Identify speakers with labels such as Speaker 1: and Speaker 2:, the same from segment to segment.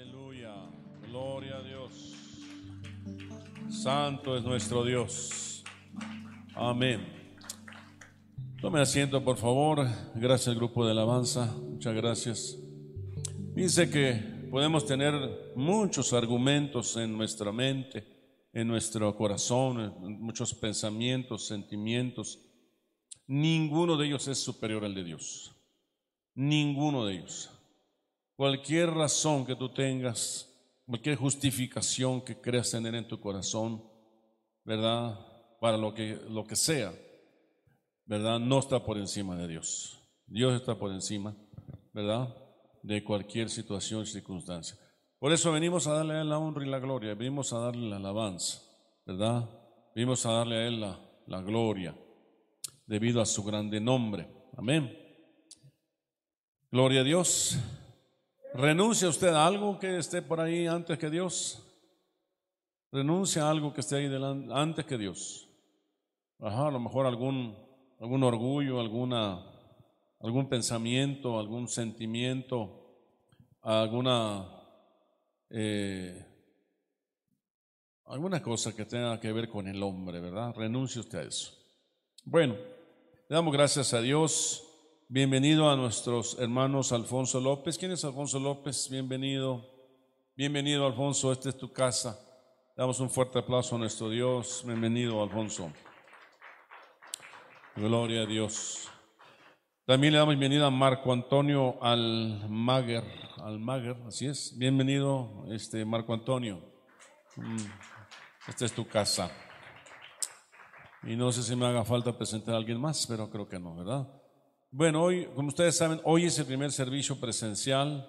Speaker 1: Aleluya. Gloria a Dios. Santo es nuestro Dios. Amén. Tome asiento, por favor. Gracias grupo de alabanza. Muchas gracias. Dice que podemos tener muchos argumentos en nuestra mente, en nuestro corazón, muchos pensamientos, sentimientos. Ninguno de ellos es superior al de Dios. Ninguno de ellos. Cualquier razón que tú tengas, cualquier justificación que creas tener en tu corazón, ¿verdad? Para lo que, lo que sea, ¿verdad? No está por encima de Dios. Dios está por encima, ¿verdad? De cualquier situación y circunstancia. Por eso venimos a darle a Él la honra y la gloria, venimos a darle la alabanza, ¿verdad? Venimos a darle a Él la, la gloria, debido a su grande nombre. Amén. Gloria a Dios. ¿Renuncia usted a algo que esté por ahí antes que Dios? Renuncia a algo que esté ahí delante, antes que Dios. Ajá, a lo mejor algún, algún orgullo, alguna, algún pensamiento, algún sentimiento, alguna, eh, alguna cosa que tenga que ver con el hombre, ¿verdad? Renuncie usted a eso. Bueno, le damos gracias a Dios. Bienvenido a nuestros hermanos Alfonso López. ¿Quién es Alfonso López? Bienvenido. Bienvenido, Alfonso. Esta es tu casa. Damos un fuerte aplauso a nuestro Dios. Bienvenido, Alfonso. Gloria a Dios. También le damos bienvenida a Marco Antonio Almaguer. Almaguer, así es. Bienvenido, este Marco Antonio. Mm, esta es tu casa. Y no sé si me haga falta presentar a alguien más, pero creo que no, ¿verdad? Bueno, hoy, como ustedes saben, hoy es el primer servicio presencial,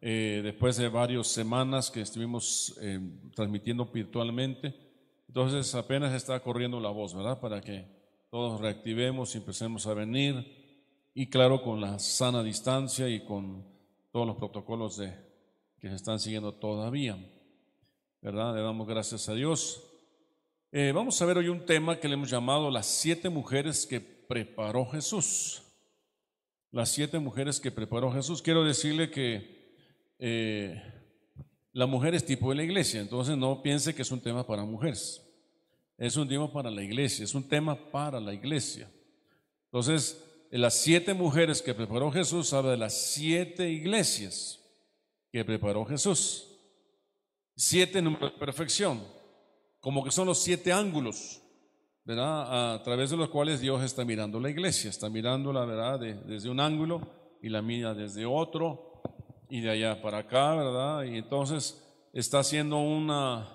Speaker 1: eh, después de varias semanas que estuvimos eh, transmitiendo virtualmente. Entonces apenas está corriendo la voz, ¿verdad? Para que todos reactivemos y empecemos a venir. Y claro, con la sana distancia y con todos los protocolos que se están siguiendo todavía, ¿verdad? Le damos gracias a Dios. Eh, vamos a ver hoy un tema que le hemos llamado las siete mujeres que preparó Jesús las siete mujeres que preparó Jesús. Quiero decirle que eh, la mujer es tipo de la iglesia, entonces no piense que es un tema para mujeres. Es un tema para la iglesia, es un tema para la iglesia. Entonces, las siete mujeres que preparó Jesús habla de las siete iglesias que preparó Jesús. Siete números de perfección, como que son los siete ángulos ¿verdad? A través de los cuales Dios está mirando la iglesia, está mirando la verdad desde un ángulo y la mira desde otro y de allá para acá, ¿verdad? Y entonces está haciendo una,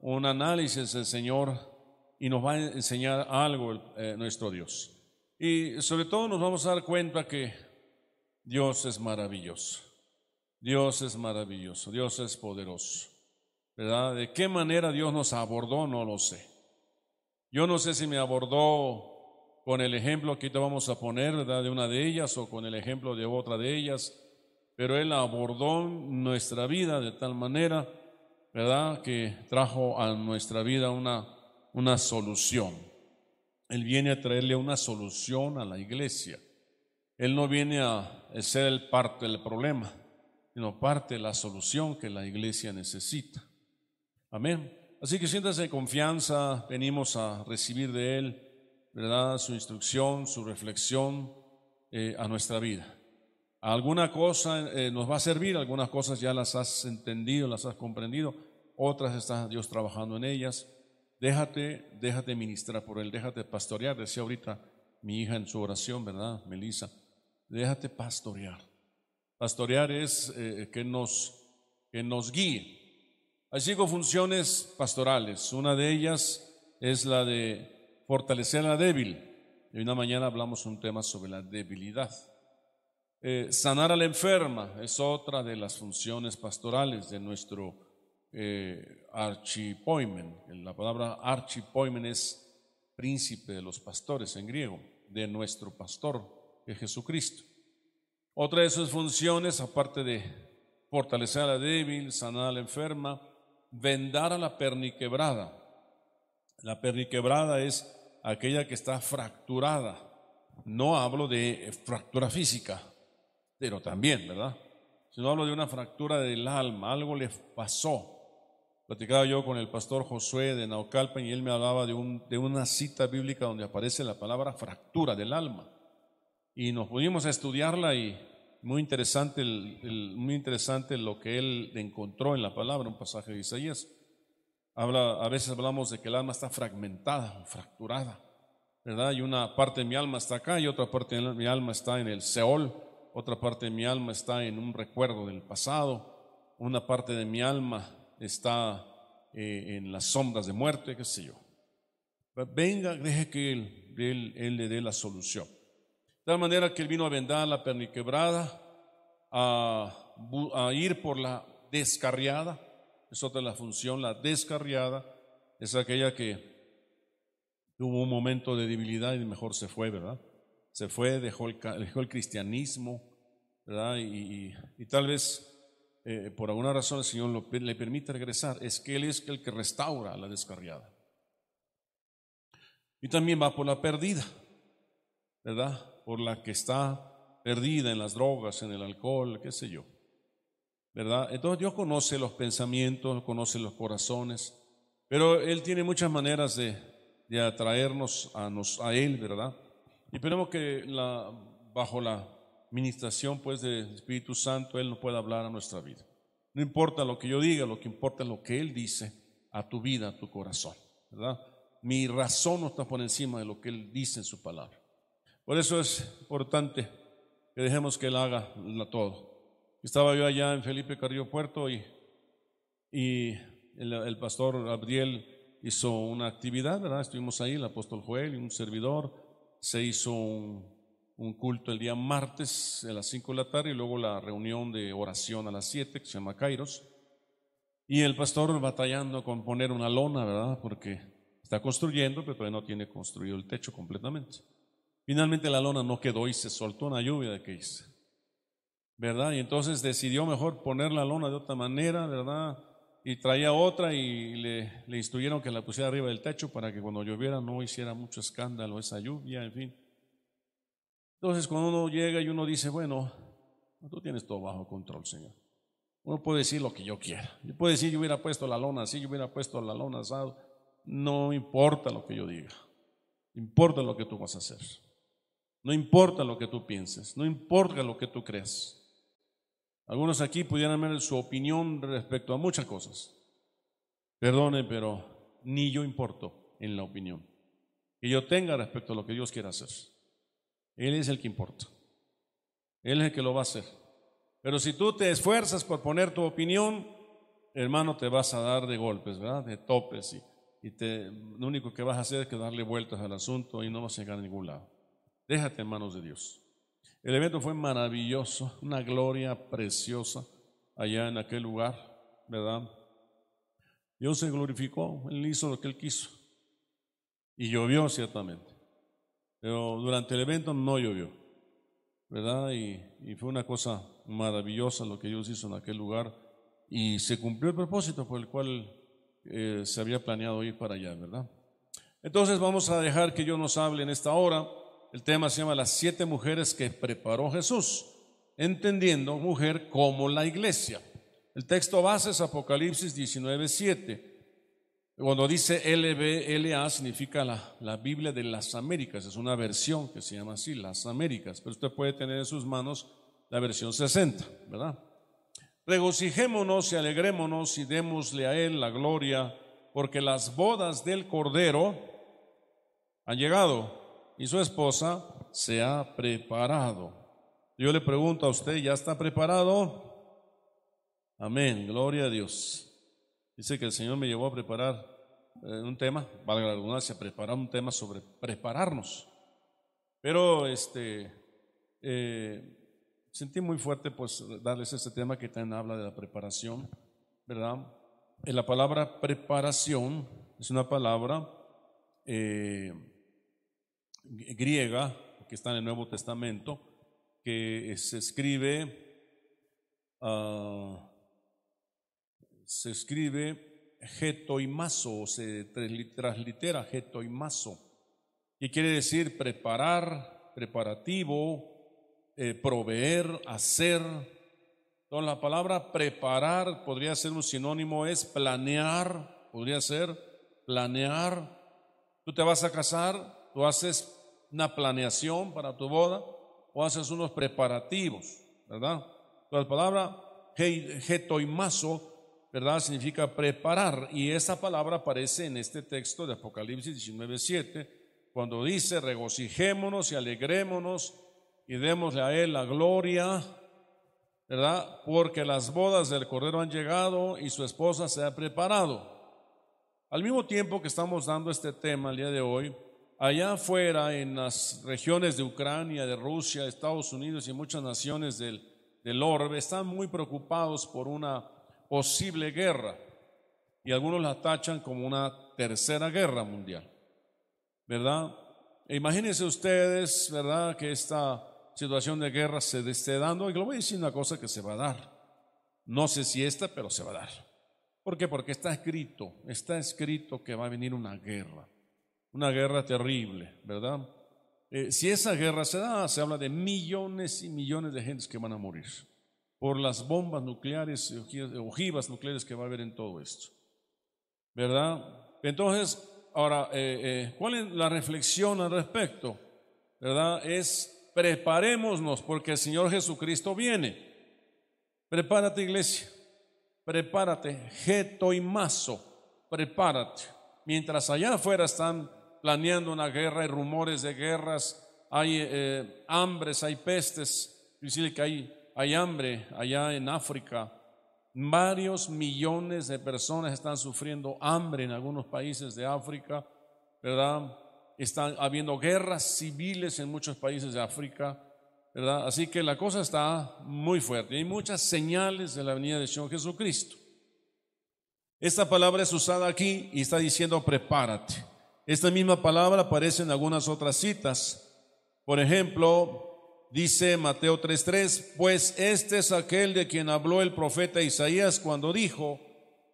Speaker 1: un análisis el Señor y nos va a enseñar algo eh, nuestro Dios. Y sobre todo nos vamos a dar cuenta que Dios es maravilloso. Dios es maravilloso, Dios es poderoso. ¿Verdad? ¿De qué manera Dios nos abordó? No lo sé. Yo no sé si me abordó con el ejemplo que vamos a poner ¿verdad? de una de ellas o con el ejemplo de otra de ellas, pero Él abordó nuestra vida de tal manera, ¿verdad?, que trajo a nuestra vida una, una solución. Él viene a traerle una solución a la iglesia. Él no viene a ser el parte del problema, sino parte de la solución que la iglesia necesita. Amén. Así que siéntase en confianza, venimos a recibir de Él, ¿verdad? Su instrucción, su reflexión eh, a nuestra vida. Alguna cosa eh, nos va a servir, algunas cosas ya las has entendido, las has comprendido, otras está Dios trabajando en ellas. Déjate, déjate ministrar por Él, déjate pastorear. Decía ahorita mi hija en su oración, ¿verdad, Melissa? Déjate pastorear. Pastorear es eh, que, nos, que nos guíe, hay cinco funciones pastorales. Una de ellas es la de fortalecer a la débil. Y una mañana hablamos un tema sobre la debilidad. Eh, sanar a la enferma es otra de las funciones pastorales de nuestro eh, archipoimen. La palabra archipoimen es príncipe de los pastores en griego, de nuestro pastor, que es Jesucristo. Otra de sus funciones, aparte de fortalecer a la débil, sanar a la enferma, vendar a la perniquebrada. La perniquebrada es aquella que está fracturada. No hablo de fractura física, pero también, ¿verdad? sino hablo de una fractura del alma, algo le pasó. Platicaba yo con el pastor Josué de Naucalpan y él me hablaba de, un, de una cita bíblica donde aparece la palabra fractura del alma. Y nos pudimos a estudiarla y muy interesante, muy interesante lo que él encontró en la palabra, un pasaje de Isaías. Habla, a veces hablamos de que el alma está fragmentada, fracturada, ¿verdad? Y una parte de mi alma está acá y otra parte de mi alma está en el Seol, otra parte de mi alma está en un recuerdo del pasado, una parte de mi alma está eh, en las sombras de muerte, qué sé yo. Venga, deje que él, él, le dé la solución. Tal manera que él vino a vendar la perniquebrada, a, a ir por la descarriada, es otra la función, la descarriada, es aquella que tuvo un momento de debilidad y mejor se fue, ¿verdad? Se fue, dejó el, dejó el cristianismo, ¿verdad? Y, y tal vez eh, por alguna razón el Señor le permite regresar, es que Él es el que restaura la descarriada. Y también va por la perdida, ¿verdad? Por la que está perdida en las drogas, en el alcohol, qué sé yo. ¿Verdad? Entonces Dios conoce los pensamientos, conoce los corazones, pero Él tiene muchas maneras de, de atraernos a, nos, a Él, ¿verdad? Y esperemos que bajo la ministración pues del Espíritu Santo, Él no puede hablar a nuestra vida. No importa lo que yo diga, lo que importa es lo que Él dice a tu vida, a tu corazón, ¿verdad? Mi razón no está por encima de lo que Él dice en su palabra. Por eso es importante que dejemos que Él haga todo. Estaba yo allá en Felipe Carrillo Puerto y, y el, pastor Gabriel hizo una actividad, ¿verdad? Estuvimos ahí, el apóstol Joel y un servidor. Se hizo un, un culto el día martes a las 5 de la tarde y luego la reunión de oración a las 7 que se llama Kairos. Y el pastor batallando con poner una lona, ¿verdad? Porque está construyendo, pero todavía no tiene construido el techo completamente. Finalmente la lona no quedó y se soltó una lluvia de que hice. ¿Verdad? Y entonces decidió mejor poner la lona de otra manera, ¿verdad? Y traía otra y le, le instruyeron que la pusiera arriba del techo para que cuando lloviera no hiciera mucho escándalo esa lluvia, en fin. Entonces, cuando uno llega y uno dice, bueno, tú tienes todo bajo control, Señor. Uno puede decir lo que yo quiera. Yo puedo decir, yo hubiera puesto la lona así, yo hubiera puesto la lona asado. No importa lo que yo diga. Importa lo que tú vas a hacer. No importa lo que tú pienses. No importa lo que tú creas. Algunos aquí pudieran ver su opinión respecto a muchas cosas. Perdone, pero ni yo importo en la opinión que yo tenga respecto a lo que Dios quiera hacer. Él es el que importa. Él es el que lo va a hacer. Pero si tú te esfuerzas por poner tu opinión, hermano, te vas a dar de golpes, ¿verdad? De topes. Y, te, lo único que vas a hacer es que darle vueltas al asunto y no vas a llegar a ningún lado. Déjate en manos de Dios. El evento fue maravilloso, una gloria preciosa allá en aquel lugar, ¿verdad? Dios se glorificó, Él hizo lo que Él quiso. Y llovió ciertamente. Pero durante el evento no llovió, ¿verdad? Y, fue una cosa maravillosa lo que Dios hizo en aquel lugar y se cumplió el propósito por el cual eh, se había planeado ir para allá, ¿verdad? Entonces vamos a dejar que Dios nos hable en esta hora. El tema se llama Las siete mujeres que preparó Jesús, entendiendo mujer como la iglesia. El texto base es Apocalipsis 19, 7. Cuando dice LBLA significa la, la, Biblia de las Américas, es una versión que se llama así, las Américas, pero usted puede tener en sus manos la versión 60, ¿verdad? Regocijémonos y alegrémonos y démosle a Él la gloria, porque las bodas del Cordero han llegado y su esposa se ha preparado. Yo le pregunto a usted, ¿ya está preparado? Amén, gloria a Dios. Dice que el Señor me llevó a preparar eh, un tema, valga la redundancia, preparar un tema sobre prepararnos. Pero este, eh, sentí muy fuerte pues darles este tema que también habla de la preparación, ¿verdad? En la palabra preparación es una palabra eh, griega que está en el Nuevo Testamento que se escribe uh, se escribe getoimazo, se translitera getoimazo, y quiere decir preparar, preparativo, eh, proveer, hacer, Entonces la palabra preparar podría ser un sinónimo, es planear, podría ser planear. Tú te vas a casar, tú haces una planeación para tu boda o haces unos preparativos, ¿verdad? La palabra getoimazo, ¿verdad? Significa preparar y esa palabra aparece en este texto de Apocalipsis 19.7 cuando dice regocijémonos y alegrémonos y démosle a Él la gloria, ¿verdad? Porque las bodas del Cordero han llegado y su esposa se ha preparado. Al mismo tiempo que estamos dando este tema el día de hoy, allá afuera en las regiones de Ucrania, de Rusia, Estados Unidos y muchas naciones del, del orbe están muy preocupados por una posible guerra y algunos la tachan como una tercera guerra mundial, ¿verdad? Imagínense ustedes, ¿verdad? Que esta situación de guerra se esté dando, y lo voy a decir una cosa que se va a dar. No sé si esta, pero se va a dar. ¿Por qué? Porque está escrito, está escrito que va a venir una guerra, una guerra terrible, ¿verdad? Eh, si esa guerra se da, se habla de millones y millones de gentes que van a morir por las bombas nucleares, ojivas nucleares que va a haber en todo esto, ¿verdad? Entonces, ahora, eh, eh, ¿cuál es la reflexión al respecto? ¿Verdad? Es preparémonos porque el Señor Jesucristo viene. Prepárate, iglesia. Prepárate. Geto y mazo. Prepárate. Mientras allá afuera están planeando una guerra, hay rumores de guerras, hay eh, hambres, hay pestes. Decirle que hay, hay hambre allá en África. Varios millones de personas están sufriendo hambre en algunos países de África, ¿verdad? están habiendo guerras civiles en muchos países de África, ¿verdad? Así que la cosa está muy fuerte. Hay muchas señales de la venida de Señor Jesucristo. Esta palabra es usada aquí y está diciendo prepárate. Esta misma palabra aparece en algunas otras citas. Por ejemplo, dice Mateo 3:3, pues este es aquel de quien habló el profeta Isaías cuando dijo,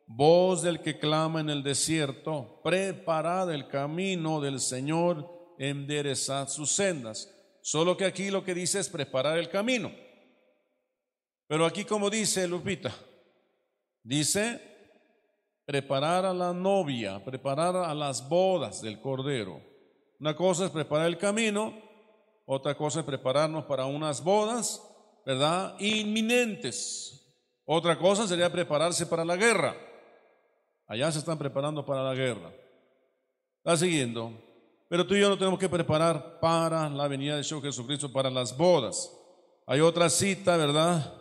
Speaker 1: voz del que clama en el desierto, preparad el camino del Señor, enderezad sus sendas. Solo que aquí lo que dice es preparar el camino. Pero aquí como dice Lupita, dice preparar a la novia, preparar a las bodas del Cordero. Una cosa es preparar el camino, otra cosa es prepararnos para unas bodas, ¿verdad? Inminentes. Otra cosa sería prepararse para la guerra. Allá se están preparando para la guerra. Está siguiendo. Pero tú y yo no tenemos que preparar para la venida de Jesucristo, para las bodas. Hay otra cita, ¿verdad?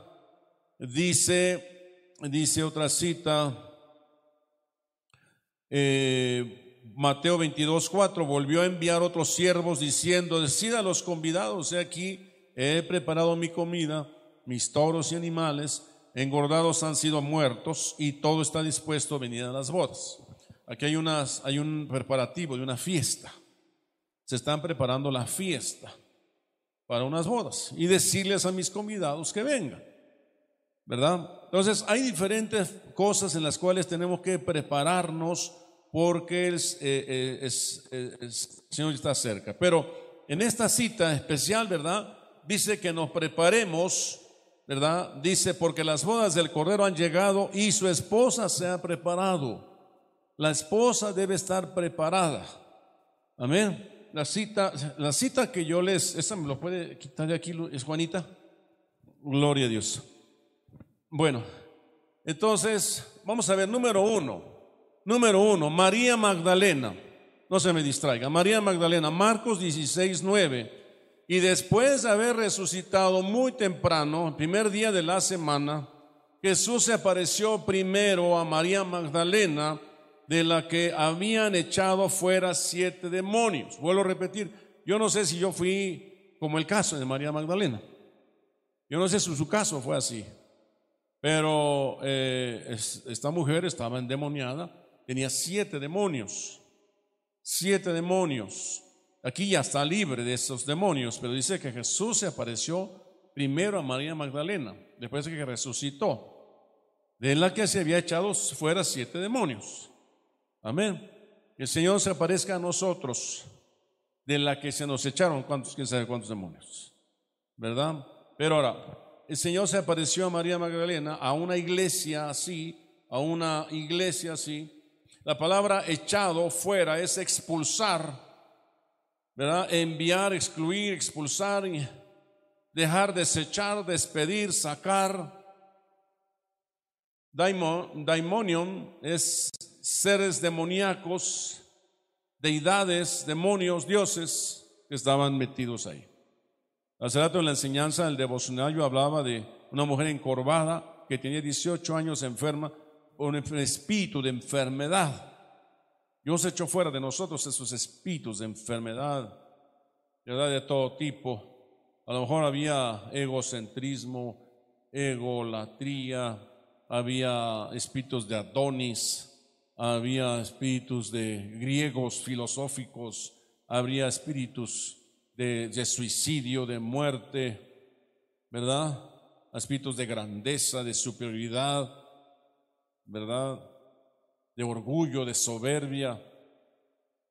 Speaker 1: Dice, dice otra cita, eh, Mateo 22, 4, volvió a enviar otros siervos diciendo, decida a los convidados, he aquí, he preparado mi comida, mis toros y animales, engordados han sido muertos y todo está dispuesto a venir a las bodas. Aquí hay, unas, hay un preparativo de una fiesta. Se están preparando la fiesta para unas bodas y decirles a mis convidados que vengan. ¿Verdad? Entonces hay diferentes cosas en las cuales tenemos que prepararnos porque el, eh, eh, el Señor está cerca. Pero en esta cita especial, ¿verdad? Dice que nos preparemos ¿verdad? Dice, porque las bodas del Cordero han llegado y su esposa se ha preparado. La esposa debe estar preparada. Amén. La cita, la cita que yo les, esa me lo puede quitar de aquí, es Juanita. Gloria a Dios. Bueno, entonces, vamos a ver, número uno. Número uno, María Magdalena. No se me distraiga. María Magdalena, Marcos 16, 9. Y después de haber resucitado muy temprano, el primer día de la semana, Jesús se apareció primero a María Magdalena, de la que habían echado fuera siete demonios. Vuelvo a repetir, yo no sé si yo fui como el caso de María Magdalena. Yo no sé si su caso fue así. Pero eh, esta mujer estaba endemoniada, tenía siete demonios. Siete demonios. Aquí ya está libre de esos demonios, pero dice que Jesús se apareció primero a María Magdalena, después de que resucitó, de la que se había echado fuera siete demonios. Amén. Que el Señor se aparezca a nosotros, de la que se nos echaron, ¿cuántos, quién sabe cuántos demonios? ¿Verdad? Pero ahora, el Señor se apareció a María Magdalena, a una iglesia así, a una iglesia así. La palabra echado fuera es expulsar, ¿verdad? Enviar, excluir, expulsar, dejar, desechar, despedir, sacar. Daimonion es seres demoníacos, deidades, demonios, dioses que estaban metidos ahí. Hace rato en la enseñanza del devocional yo hablaba de una mujer encorvada que tenía 18 años enferma un espíritu de enfermedad. Dios echó fuera de nosotros esos espíritus de enfermedad, de todo tipo. A lo mejor había egocentrismo, egolatría, había espíritus de Adonis, había espíritus de griegos filosóficos, habría espíritus de, suicidio, de muerte, ¿verdad? Espíritus de grandeza, de superioridad, ¿verdad? De orgullo, de soberbia.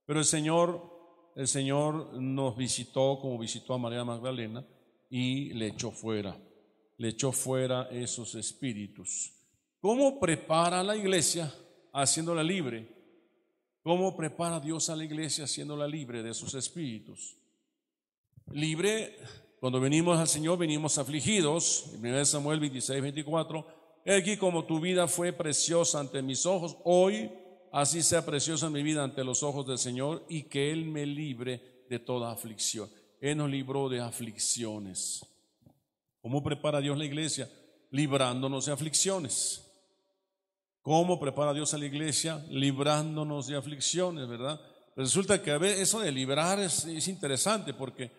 Speaker 1: Pero el Señor, el Señor nos visitó como visitó a María Magdalena y le echó fuera, le echó fuera esos espíritus. ¿Cómo prepara la iglesia haciéndola libre? ¿Cómo prepara Dios a la iglesia haciéndola libre de esos espíritus? libre. Cuando venimos al Señor, venimos afligidos. 1 Samuel 26, 24. Aquí como tu vida fue preciosa ante mis ojos, hoy así sea preciosa mi vida ante los ojos del Señor y que Él me libre de toda aflicción. Él nos libró de aflicciones. ¿Cómo prepara Dios la iglesia? Librándonos de aflicciones. ¿Cómo prepara Dios a la iglesia? Librándonos de aflicciones, ¿verdad? Resulta que a veces eso de librar es, es interesante porque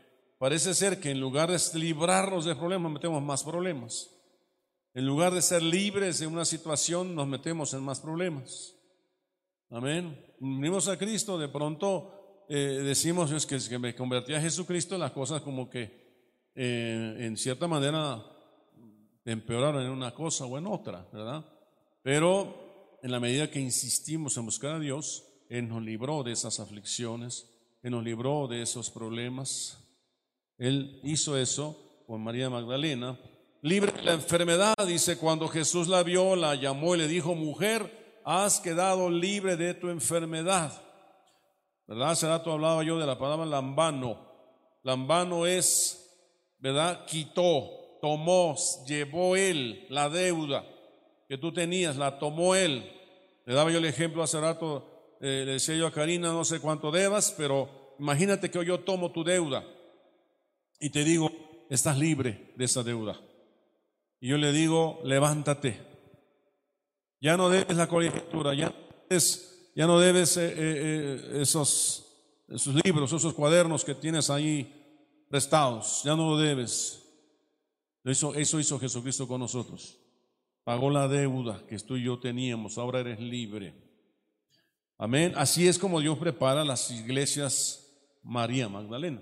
Speaker 1: Parece ser que en lugar de librarnos de problemas, metemos más problemas. En lugar de ser libres de una situación, nos metemos en más problemas. Amén. Venimos a Cristo, de pronto eh, decimos es que, que, me convertí a Jesucristo, las cosas como que eh, en cierta manera empeoraron en una cosa o en otra, ¿verdad? Pero en la medida que insistimos en buscar a Dios, Él nos libró de esas aflicciones, Él nos libró de esos problemas. Él hizo eso con María Magdalena. Libre de la enfermedad, dice, cuando Jesús la vio, la llamó y le dijo, mujer, has quedado libre de tu enfermedad. ¿Verdad? Hace rato hablaba yo de la palabra lambano. Lambano es, ¿verdad? Quitó, tomó, llevó él la deuda que tú tenías, la tomó él. Le daba yo el ejemplo hace rato, eh, le decía yo a Karina, no sé cuánto debas, pero imagínate que yo tomo tu deuda y te digo, estás libre de esa deuda. Y yo le digo, levántate. Ya no debes la colegiatura, ya, ya no debes eh, eh, eh, esos, esos libros, esos cuadernos que tienes ahí prestados, ya no lo debes. Eso, eso hizo Jesucristo con nosotros. Pagó la deuda que tú y yo teníamos, ahora eres libre. Amén. Así es como Dios prepara las iglesias María Magdalena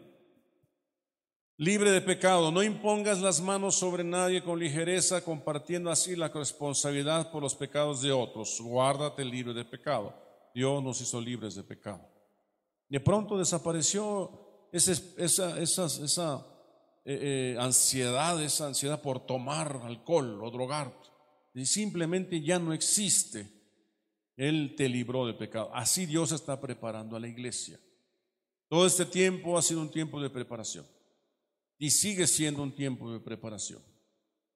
Speaker 1: libre de pecado. No impongas las manos sobre nadie con ligereza, compartiendo así la responsabilidad por los pecados de otros. Guárdate libre de pecado. Dios nos hizo libres de pecado. De pronto desapareció esa, esa, eh, eh, ansiedad, esa ansiedad por tomar alcohol o drogar. Y simplemente ya no existe. Él te libró de pecado. Así Dios está preparando a la iglesia. Todo este tiempo ha sido un tiempo de preparación y sigue siendo un tiempo de preparación.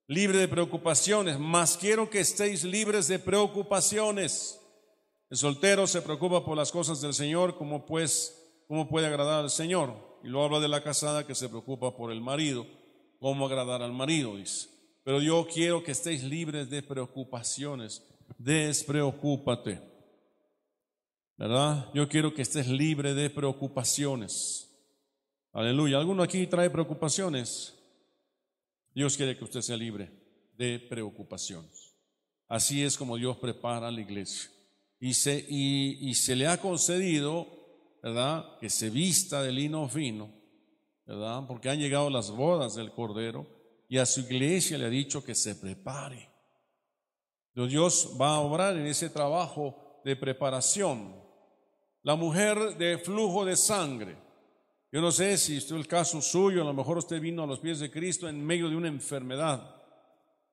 Speaker 1: Libre de preocupaciones, más quiero que estéis libres de preocupaciones. El soltero se preocupa por las cosas del Señor, como pues, cómo puede agradar al Señor. Y lo habla de la casada que se preocupa por el marido, cómo agradar al marido, dice. Pero yo quiero que estéis libres de preocupaciones. Despreocúpate. ¿Verdad? Yo quiero que estés libre de preocupaciones. Aleluya. ¿Alguno aquí trae preocupaciones? Dios quiere que usted sea libre de preocupaciones. Así es como Dios prepara la iglesia. Y se, y, se le ha concedido, ¿verdad? Que se vista de lino fino, ¿verdad? Porque han llegado las bodas del Cordero y a su iglesia le ha dicho que se prepare. Dios va a obrar en ese trabajo de preparación. La mujer de flujo de sangre, yo no sé si esto es el caso suyo, a lo mejor usted vino a los pies de Cristo en medio de una enfermedad.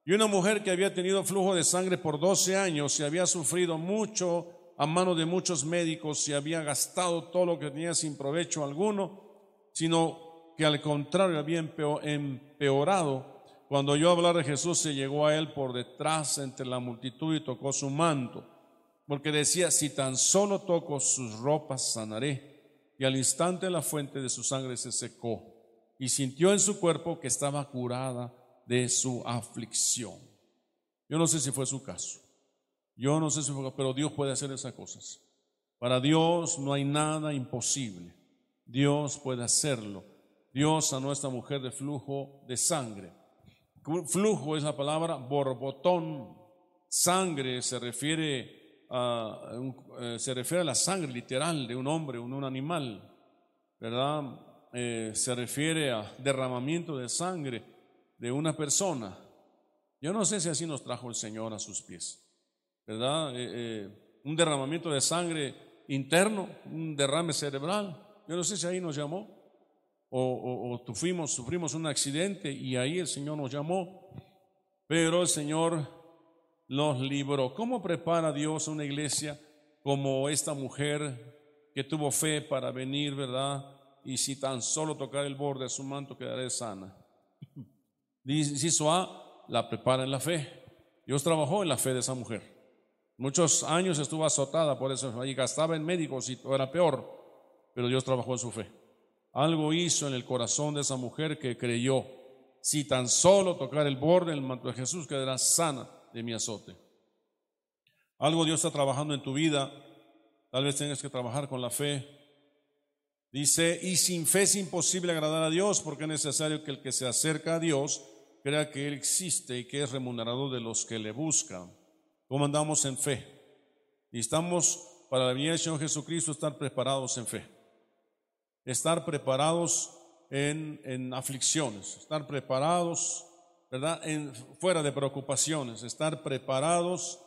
Speaker 1: Y una mujer que había tenido flujo de sangre por 12 años y había sufrido mucho a mano de muchos médicos y había gastado todo lo que tenía sin provecho alguno, sino que al contrario había empeorado. Cuando yo hablar de Jesús se llegó a él por detrás entre la multitud y tocó su manto, porque decía, si tan solo toco sus ropas sanaré. Y al instante la fuente de su sangre se secó y sintió en su cuerpo que estaba curada de su aflicción. Yo no sé si fue su caso. Yo no sé si fue, pero Dios puede hacer esas cosas. Para Dios no hay nada imposible. Dios puede hacerlo. Dios a nuestra mujer de flujo de sangre. Flujo es la palabra borbotón. Sangre se refiere eh, se refiere a la sangre literal de un hombre, un, un animal, ¿verdad? Eh, se refiere a derramamiento de sangre de una persona. Yo no sé si así nos trajo el Señor a sus pies, ¿verdad? Eh, un derramamiento de sangre interno, un derrame cerebral. Yo no sé si ahí nos llamó o, tuvimos, sufrimos un accidente y ahí el Señor nos llamó, pero el Señor nos libró. ¿Cómo prepara Dios una iglesia como esta mujer que tuvo fe para venir, verdad? Y si tan solo tocar el borde de su manto quedaré sana. Dice A, la prepara en la fe. Dios trabajó en la fe de esa mujer. Muchos años estuvo azotada por eso y gastaba en médicos y era peor, pero Dios trabajó en su fe. Algo hizo en el corazón de esa mujer que creyó, si tan solo tocar el borde del manto de Jesús quedará sana de mi azote. Algo Dios está trabajando en tu vida, tal vez tengas que trabajar con la fe. Dice, y sin fe es imposible agradar a Dios porque es necesario que el que se acerca a Dios crea que Él existe y que es remunerado de los que le buscan. ¿Cómo andamos en fe? Y estamos, para la venida del Señor Jesucristo, estar preparados en fe. Estar preparados en, en aflicciones, estar preparados, ¿verdad? Fuera de preocupaciones, estar preparados,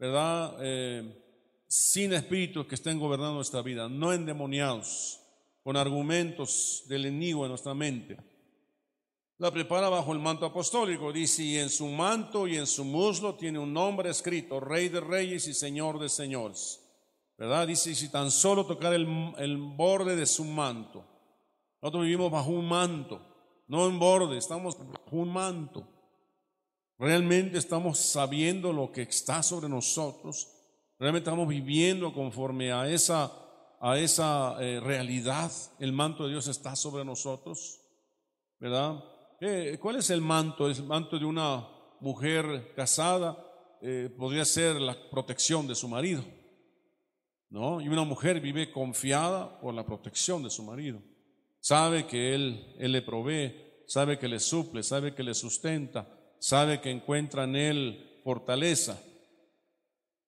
Speaker 1: ¿verdad? Eh, sin espíritus que estén gobernando nuestra vida, no endemoniados, con argumentos del enemigo en nuestra mente la prepara bajo el manto apostólico. Dice, y en su manto y en su muslo tiene un nombre escrito, Rey de Reyes y Señor de Señores. ¿Verdad? Dice, si tan solo tocar el, el borde de su manto. Nosotros vivimos bajo un manto, no en borde, estamos un manto. Realmente estamos sabiendo lo que está sobre nosotros. Realmente estamos viviendo conforme a esa, a esa eh, realidad. El manto de Dios está sobre nosotros. ¿Verdad? ¿Cuál es el manto? El manto de una mujer casada eh, podría ser la protección de su marido. ¿no? Y una mujer vive confiada por la protección de su marido. Sabe que él, él le provee, sabe que le suple, sabe que le sustenta, sabe que encuentra en él fortaleza.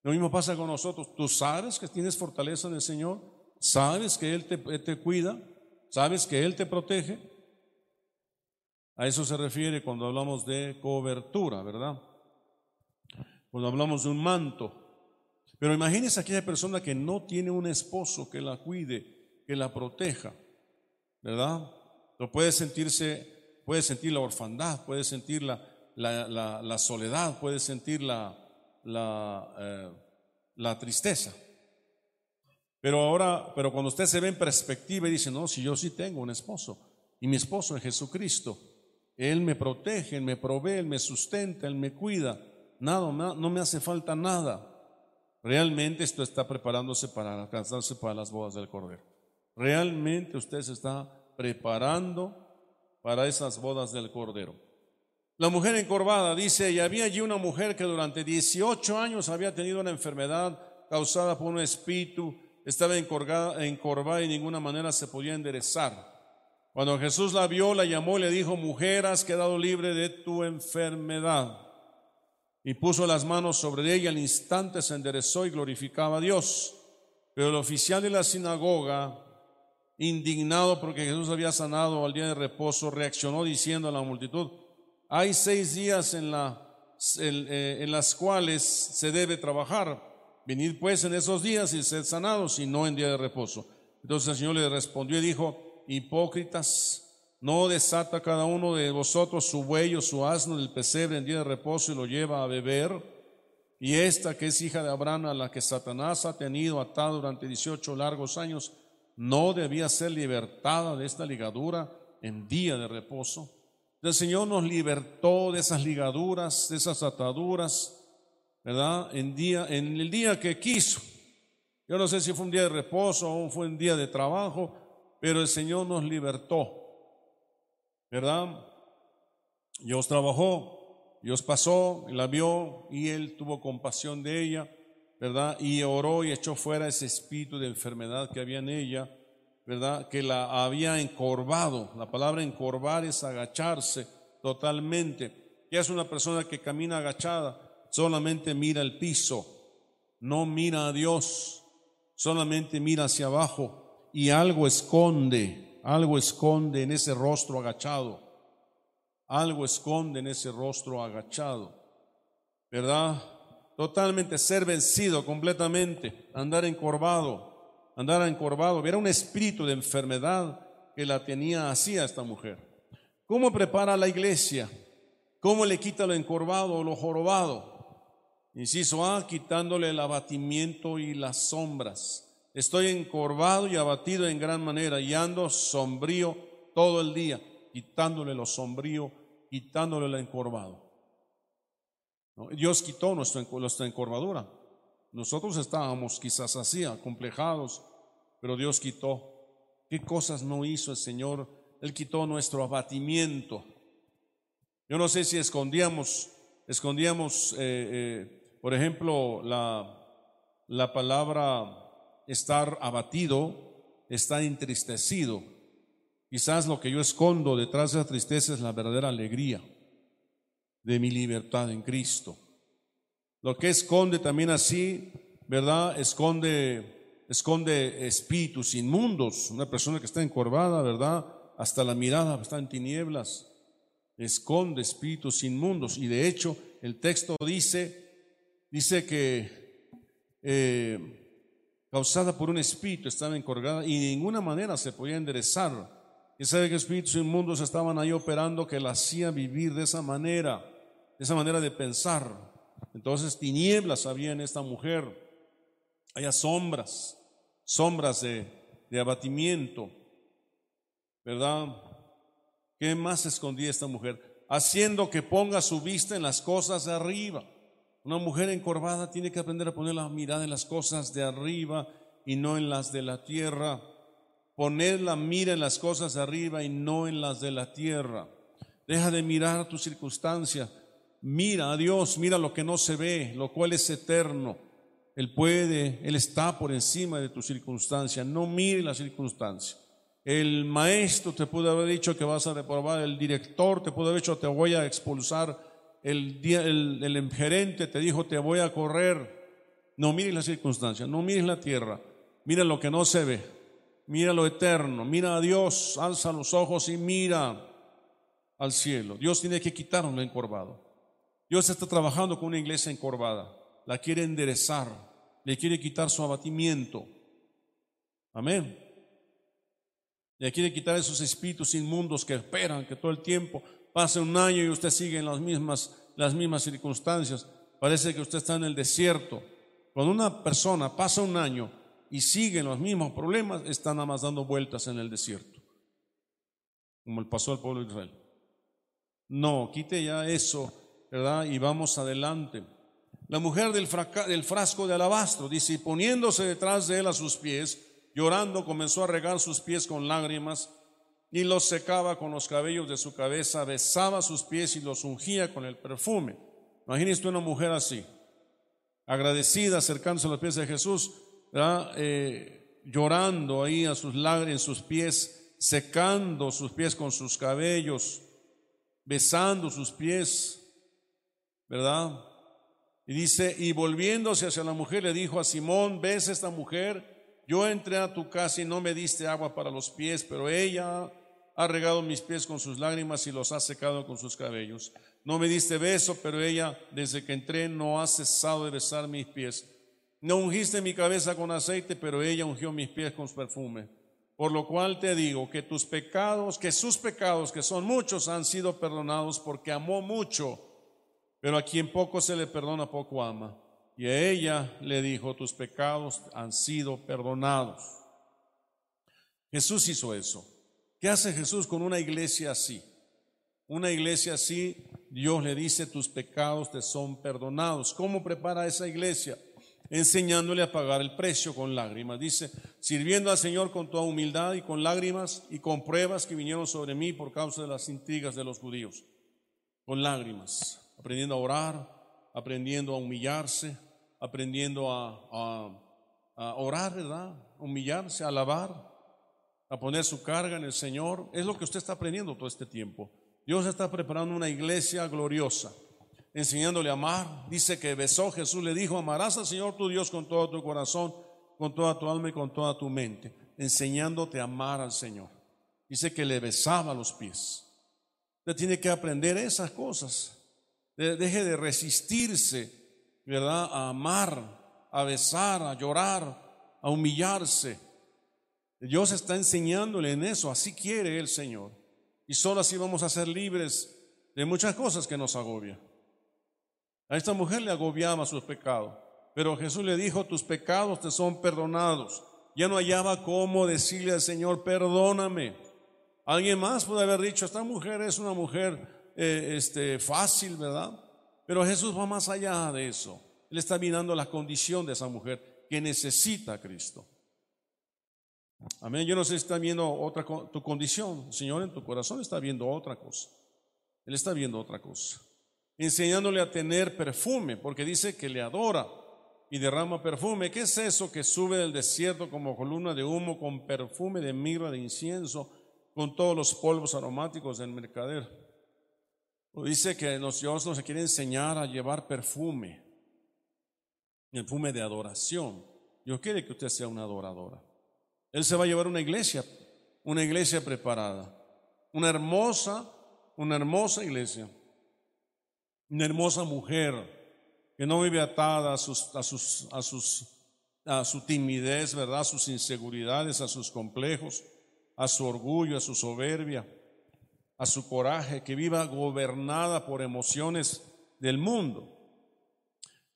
Speaker 1: Lo mismo pasa con nosotros. Tú sabes que tienes fortaleza en el Señor, sabes que Él te, te cuida, sabes que Él te protege. A eso se refiere cuando hablamos de cobertura, ¿verdad? Cuando hablamos de un manto. Pero imagínese aquella persona que no tiene un esposo que la cuide, que la proteja, ¿verdad? Lo puede sentirse, puede sentir la orfandad, puede sentir la, la, soledad, puede sentir la, eh, la tristeza. Pero ahora, pero cuando usted se ve en perspectiva y dice, no, si yo sí tengo un esposo, y mi esposo es Jesucristo, él me protege, Él me provee, Él me sustenta, Él me cuida. Nada, no me hace falta nada. Realmente esto está preparándose para alcanzarse para las bodas del Cordero. Realmente usted se está preparando para esas bodas del Cordero. La mujer encorvada dice, y había allí una mujer que durante 18 años había tenido una enfermedad causada por un espíritu, estaba encorvada, encorvada y de ninguna manera se podía enderezar. Cuando Jesús la vio, la llamó y le dijo, mujer, has quedado libre de tu enfermedad. Y puso las manos sobre ella, al instante se enderezó y glorificaba a Dios. Pero el oficial de la sinagoga, indignado porque Jesús había sanado al día de reposo, reaccionó diciendo a la multitud, hay seis días en, la, eh, las cuales se debe trabajar. Venid pues en esos días y sed sanados y no en día de reposo. Entonces el Señor le respondió y dijo, hipócritas, no desata cada uno de vosotros su buey o su asno del pesebre en día de reposo y lo lleva a beber. Y esta que es hija de Abraham, a la que Satanás ha tenido atada durante 18 largos años, no debía ser libertada de esta ligadura en día de reposo. El Señor nos libertó de esas ligaduras, de esas ataduras, ¿verdad? En, día, en el día que quiso. Yo no sé si fue un día de reposo o fue un día de trabajo, pero el Señor nos libertó. ¿verdad? Dios trabajó, Dios pasó, la vio y Él tuvo compasión de ella, ¿verdad? Y oró y echó fuera ese espíritu de enfermedad que había en ella, ¿verdad? Que la había encorvado. La palabra encorvar es agacharse totalmente. ¿Qué es una persona que camina agachada? Solamente mira el piso, no mira a Dios, solamente mira hacia abajo y algo esconde algo esconde en ese rostro agachado. Algo esconde en ese rostro agachado. ¿Verdad? Totalmente ser vencido completamente, andar encorvado, andar encorvado. Era un espíritu de enfermedad que la tenía así a esta mujer. ¿Cómo prepara la iglesia? ¿Cómo le quita lo encorvado o lo jorobado? Inciso A, quitándole el abatimiento y las sombras. Estoy encorvado y abatido en gran manera y ando sombrío todo el día, quitándole lo sombrío, quitándole lo encorvado. Dios quitó nuestra, nuestra encorvadura. Nosotros estábamos quizás así, acomplejados, pero Dios quitó. ¿Qué cosas no hizo el Señor? Él quitó nuestro abatimiento. Yo no sé si escondíamos, escondíamos, eh, eh, por ejemplo, la, la palabra estar abatido, estar entristecido. Quizás lo que yo escondo detrás de esa tristeza es la verdadera alegría de mi libertad en Cristo. Lo que esconde también así, ¿verdad? Esconde, esconde espíritus inmundos. Una persona que está encorvada, ¿verdad? Hasta la mirada está en tinieblas. Esconde espíritus inmundos. Y de hecho, el texto dice, dice que eh, causada por un espíritu, estaba encorgada y de ninguna manera se podía enderezar. Y sabe que espíritus inmundos estaban ahí operando que la hacía vivir de esa manera, esa manera de pensar. Entonces tinieblas había en esta mujer, había sombras, sombras de, de abatimiento, ¿verdad? ¿Qué más escondía esta mujer? Haciendo que ponga su vista en las cosas de arriba. Una mujer encorvada tiene que aprender a poner la mirada en las cosas de arriba y no en las de la tierra. Poner la mira en las cosas de arriba y no en las de la tierra. Deja de mirar tu circunstancia. Mira a Dios, mira lo que no se ve, lo cual es eterno. Él puede, Él está por encima de tu circunstancia. No mire la circunstancia. El maestro te puede haber dicho que vas a reprobar, el director te puede haber dicho te voy a expulsar el, el, el gerente te dijo, te voy a correr. No mires la circunstancia, no mires la tierra, mira lo que no se ve, mira lo eterno, mira a Dios, alza los ojos y mira al cielo. Dios tiene que quitar un encorvado. Dios está trabajando con una iglesia encorvada, la quiere enderezar, le quiere quitar su abatimiento. Amén. Le quiere quitar esos espíritus inmundos que esperan que todo el tiempo pase un año y usted sigue en las mismas, las mismas circunstancias. Parece que usted está en el desierto. Cuando una persona pasa un año y sigue en los mismos problemas, está nada más dando vueltas en el desierto, como el pasó al pueblo de Israel. No, quite ya eso, Y vamos adelante. La mujer del, del frasco de alabastro, dice, y poniéndose detrás de él a sus pies, llorando, comenzó a regar sus pies con lágrimas y los secaba con los cabellos de su cabeza, besaba sus pies y los ungía con el perfume. Imagínese una mujer así, agradecida, acercándose a los pies de Jesús, eh, llorando ahí a sus lágrimas, sus pies, secando sus pies con sus cabellos, besando sus pies, ¿verdad? Y dice, y volviéndose hacia la mujer, le dijo a Simón, ¿ves esta mujer? Yo entré a tu casa y no me diste agua para los pies, pero ella ha regado mis pies con sus lágrimas y los ha secado con sus cabellos. No me diste beso, pero ella, desde que entré, no ha cesado de besar mis pies. No ungiste mi cabeza con aceite, pero ella ungió mis pies con su perfume. Por lo cual te digo que tus pecados, que sus pecados, que son muchos, han sido perdonados porque amó mucho. Pero a quien poco se le perdona, poco ama. Y a ella le dijo, tus pecados han sido perdonados. Jesús hizo eso. ¿Qué hace Jesús con una iglesia así? Una iglesia así, Dios le dice, tus pecados te son perdonados. ¿Cómo prepara esa iglesia? enseñándole a pagar el precio con lágrimas. Dice, sirviendo al Señor con toda humildad y con lágrimas y con pruebas que vinieron sobre mí por causa de las intrigas de los judíos. Con lágrimas, aprendiendo a orar, aprendiendo a humillarse, aprendiendo a, orar, ¿verdad? humillarse, a alabar, a poner su carga en el Señor. Es lo que usted está aprendiendo todo este tiempo. Dios está preparando una iglesia gloriosa enseñándole a amar. Dice que besó Jesús, le dijo, amarás al Señor tu Dios con todo tu corazón, con toda tu alma y con toda tu mente, enseñándote a amar al Señor. Dice que le besaba los pies. Usted tiene que aprender esas cosas. Deje de resistirse, ¿verdad? A amar, a besar, a llorar, a humillarse. Dios está enseñándole en eso, así quiere el Señor. Y solo así vamos a ser libres de muchas cosas que nos agobian. A esta mujer le agobiaba sus pecados, pero Jesús le dijo, tus pecados te son perdonados. Ya no hallaba cómo decirle al Señor, perdóname. Alguien más puede haber dicho, esta mujer es una mujer eh, este, fácil, ¿verdad? Pero Jesús va más allá de eso. Él está mirando la condición de esa mujer que necesita a Cristo. Amén. Yo no sé si está viendo otra tu condición. Señor en tu corazón está viendo otra cosa. Él está viendo otra cosa enseñándole a tener perfume, porque dice que le adora y derrama perfume. ¿Qué es eso que sube del desierto como columna de humo con perfume de mirra, de incienso, con todos los polvos aromáticos del mercader? Dice que Dios nos quiere enseñar a llevar perfume, perfume de adoración. Dios quiere que usted sea una adoradora. Él se va a llevar una iglesia, una iglesia preparada, una hermosa, una hermosa iglesia una hermosa mujer que no vive atada a, a su timidez, ¿verdad? A sus inseguridades, a sus complejos, a su orgullo, a su soberbia, a su coraje, que viva gobernada por emociones del mundo.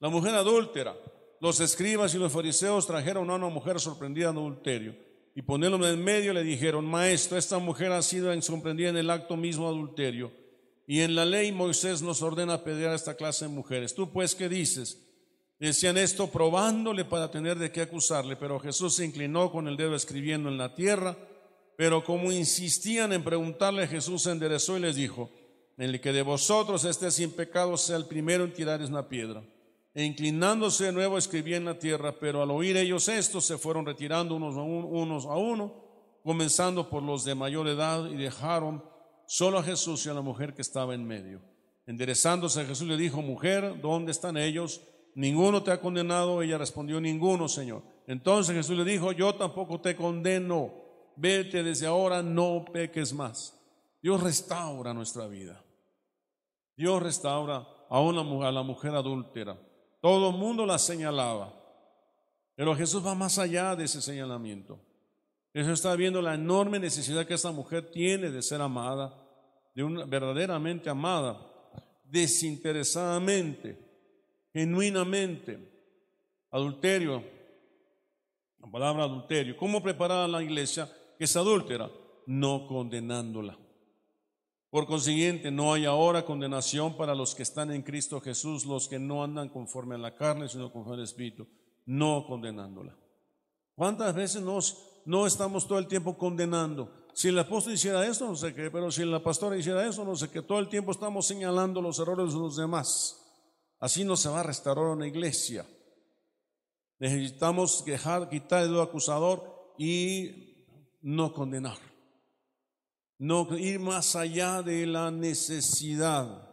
Speaker 1: La mujer adúltera, los escribas y los fariseos trajeron a una mujer sorprendida en adulterio y poniéndome en medio le dijeron, maestro, esta mujer ha sido sorprendida en el acto mismo adulterio y en la ley Moisés nos ordena apedrear a esta clase de mujeres. ¿Tú pues qué dices? Decían esto probándole para tener de qué acusarle, pero Jesús se inclinó con el dedo escribiendo en la tierra, pero como insistían en preguntarle, Jesús se enderezó y les dijo, el que de vosotros esté sin pecado sea el primero en tirar una piedra. E inclinándose de nuevo escribía en la tierra, pero al oír ellos esto se fueron retirando unos a a uno comenzando por los de mayor edad y dejaron solo a Jesús y a la mujer que estaba en medio. Enderezándose Jesús le dijo, mujer, ¿dónde están ellos? Ninguno te ha condenado. Ella respondió, ninguno, Señor. Entonces Jesús le dijo, yo tampoco te condeno. Vete desde ahora, no peques más. Dios restaura nuestra vida. Dios restaura a, una, a la mujer adúltera. Todo el mundo la señalaba. Pero Jesús va más allá de ese señalamiento. Jesús está viendo la enorme necesidad que esta mujer tiene de ser amada, de una verdaderamente amada, desinteresadamente, genuinamente. Adulterio, la palabra adulterio. ¿Cómo preparar a la iglesia que es adúltera? No condenándola. Por consiguiente, no hay ahora condenación para los que están en Cristo Jesús, los que no andan conforme a la carne, sino conforme al Espíritu, no condenándola. ¿Cuántas veces nos no estamos todo el tiempo condenando. Si el apóstol hiciera esto, no sé qué, pero si la pastora hiciera eso, no sé qué, todo el tiempo estamos señalando los errores de los demás. Así no se va a restaurar una iglesia. Necesitamos dejar, quitar el acusador y no condenar. No ir más allá de la necesidad,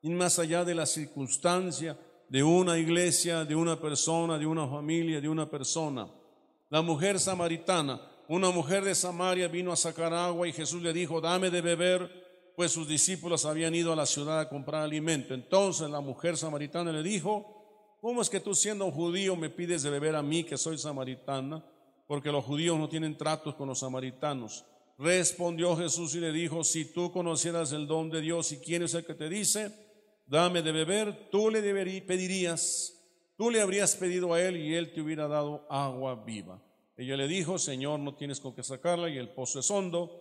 Speaker 1: ir más allá de la circunstancia de una iglesia, de una persona, de una familia, de una persona. La mujer samaritana, una mujer de Samaria vino a sacar agua y Jesús le dijo, dame de beber, pues sus discípulos habían ido a la ciudad a comprar alimento. Entonces la mujer samaritana le dijo, ¿cómo es que tú siendo judío me pides de beber a mí que soy samaritana? Porque los judíos no tienen tratos con los samaritanos. Respondió Jesús y le dijo, si tú conocieras el don de Dios y quién es el que te dice, dame de beber, tú le pedirías, tú le habrías pedido a él y él te hubiera dado agua viva. Ella le dijo, Señor, no tienes con qué sacarla y el pozo es hondo.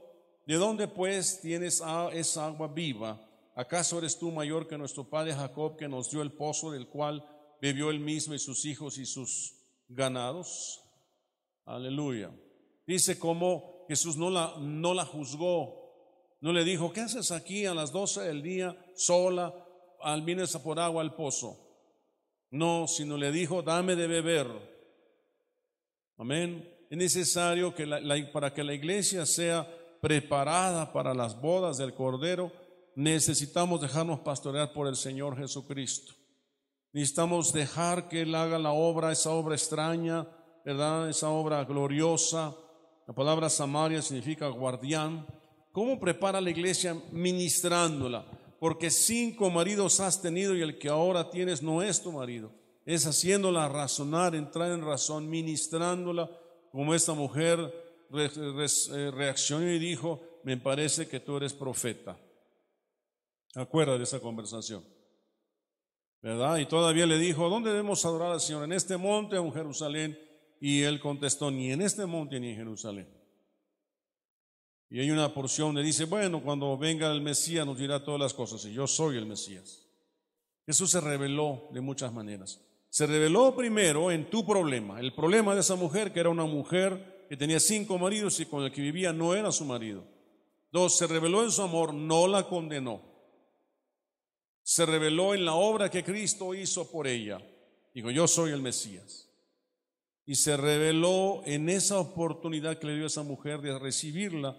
Speaker 1: ¿De dónde pues tienes esa agua viva? ¿Acaso eres tú mayor que nuestro padre Jacob que nos dio el pozo del cual bebió él mismo y sus hijos y sus ganados? Aleluya. Dice como Jesús no la, no la juzgó, no le dijo, ¿qué haces aquí a las 12 del día sola? Al vienes por agua al pozo. No, sino le dijo, dame de beber. Amén. Es necesario que para que la iglesia sea preparada para las bodas del Cordero, necesitamos dejarnos pastorear por el Señor Jesucristo. Necesitamos dejar que Él haga la obra, esa obra extraña, ¿verdad? Esa obra gloriosa. La palabra Samaria significa guardián. ¿Cómo prepara la iglesia ministrándola? Porque cinco maridos has tenido y el que ahora tienes no es tu marido. Es haciéndola razonar, entrar en razón, ministrándola, como esta mujer eh, reaccionó y dijo, me parece que tú eres profeta. Acuerda de esa conversación. ¿Verdad? Y todavía le dijo, ¿dónde debemos adorar al Señor? ¿En este monte o en Jerusalén? Y él contestó, ni en este monte ni en Jerusalén. Y hay una porción donde dice, bueno, cuando venga el Mesías nos dirá todas las cosas, y yo soy el Mesías. Jesús se reveló de muchas maneras. Se reveló primero en tu problema, el problema de esa mujer, que era una mujer que tenía cinco maridos y con el que vivía no era su marido. Dos, se reveló en su amor, no la condenó. Se reveló en la obra que Cristo hizo por ella. Dijo, yo soy el Mesías y se reveló en esa oportunidad que le dio a esa mujer de recibirla.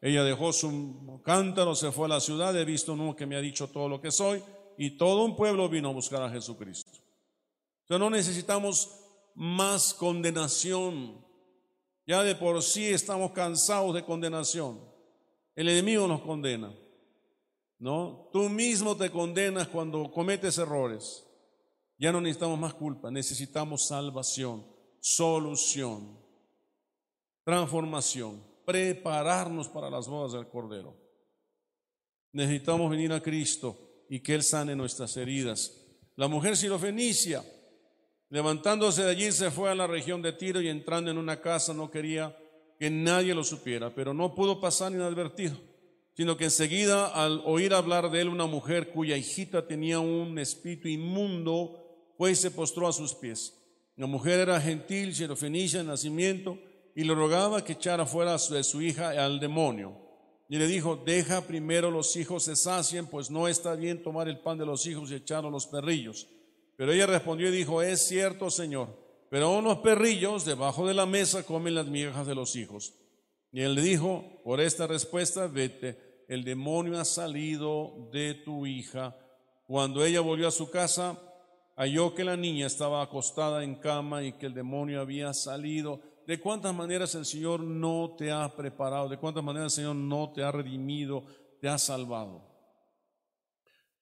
Speaker 1: Ella dejó su cántaro, se fue a la ciudad, he visto uno que me ha dicho todo lo que soy, y todo un pueblo vino a buscar a Jesucristo. O sea, no necesitamos más condenación. Ya de por sí estamos cansados de condenación. El enemigo nos condena. ¿No? Tú mismo te condenas cuando cometes errores. Ya no necesitamos más culpa, necesitamos salvación solución, transformación, prepararnos para las bodas del Cordero. Necesitamos venir a Cristo y que Él sane nuestras heridas. La mujer sirofenicia, levantándose de allí, se fue a la región de Tiro y entrando en una casa no quería que nadie lo supiera, pero no pudo pasar inadvertido, sino que enseguida al oír hablar de él una mujer cuya hijita tenía un espíritu inmundo, pues se postró a sus pies. La mujer era gentil, xerofenicia de nacimiento, y le rogaba que echara fuera de su hija al demonio. Y le dijo, deja primero los hijos se sacien, pues no está bien tomar el pan de los hijos y echarlo a los perrillos. Pero ella respondió y dijo, es cierto, Señor, pero unos perrillos debajo de la mesa comen las migajas de los hijos. Y él le dijo, por esta respuesta, vete, el demonio ha salido de tu hija. Cuando ella volvió a su casa, halló que la niña estaba acostada en cama y que el demonio había salido. ¿De cuántas maneras el Señor no te ha preparado? ¿De cuántas maneras el Señor no te ha redimido, te ha salvado?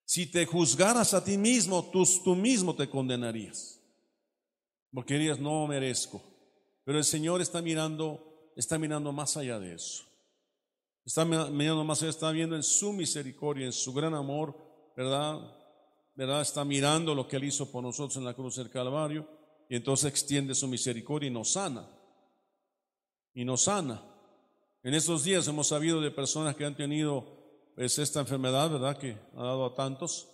Speaker 1: Si te juzgaras a ti mismo, tú, tú mismo te condenarías. Porque dirías, no merezco. Pero el Señor está mirando, está mirando más allá de eso. Está mirando más allá, está viendo en su misericordia, en su gran amor, ¿verdad? ¿Verdad? Está mirando lo que Él hizo por nosotros en la cruz del Calvario y entonces extiende su misericordia y nos sana. Y nos sana. En estos días hemos sabido de personas que han tenido pues, esta enfermedad, ¿verdad? Que ha dado a tantos.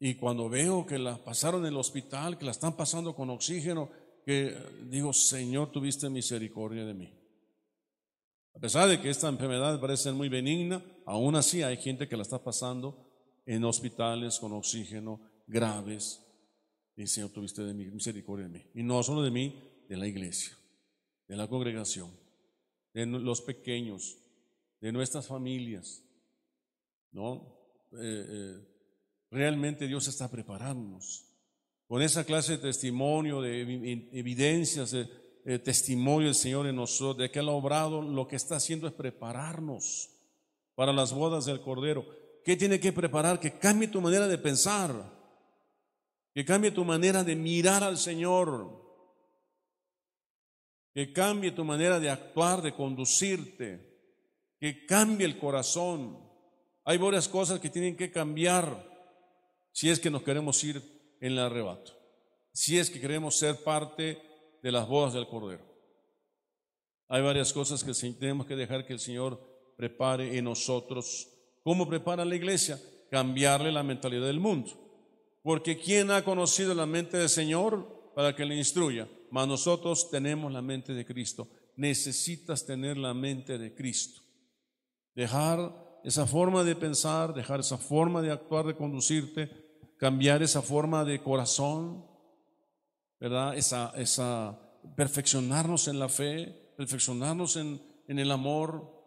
Speaker 1: Y cuando veo que la pasaron en el hospital, que la están pasando con oxígeno, que digo, Señor, tuviste misericordia de mí. A pesar de que esta enfermedad parece muy benigna, aún así hay gente que la está pasando en hospitales con oxígeno graves. Y Señor, tuviste de mí, misericordia de mí. Y no solo de mí, de la iglesia, de la congregación, de los pequeños, de nuestras familias. ¿No? Eh, eh, realmente Dios está preparándonos. Con esa clase de testimonio, de evidencias, de, testimonio del Señor en nosotros, de que Él ha obrado, lo que está haciendo es prepararnos para las bodas del Cordero. ¿Qué tiene que preparar? Que cambie tu manera de pensar, que cambie tu manera de mirar al Señor, que cambie tu manera de actuar, de conducirte, que cambie el corazón. Hay varias cosas que tienen que cambiar si es que nos queremos ir en el arrebato, si es que queremos ser parte de las bodas del Cordero. Hay varias cosas que tenemos que dejar que el Señor prepare en nosotros. ¿Cómo prepara la iglesia? Cambiarle la mentalidad del mundo. Porque ¿quién ha conocido la mente del Señor para que le instruya? Mas nosotros tenemos la mente de Cristo. Necesitas tener la mente de Cristo. Dejar esa forma de pensar, dejar esa forma de actuar, de conducirte, cambiar esa forma de corazón, ¿verdad? Esa, esa, perfeccionarnos en la fe, perfeccionarnos en, en el amor,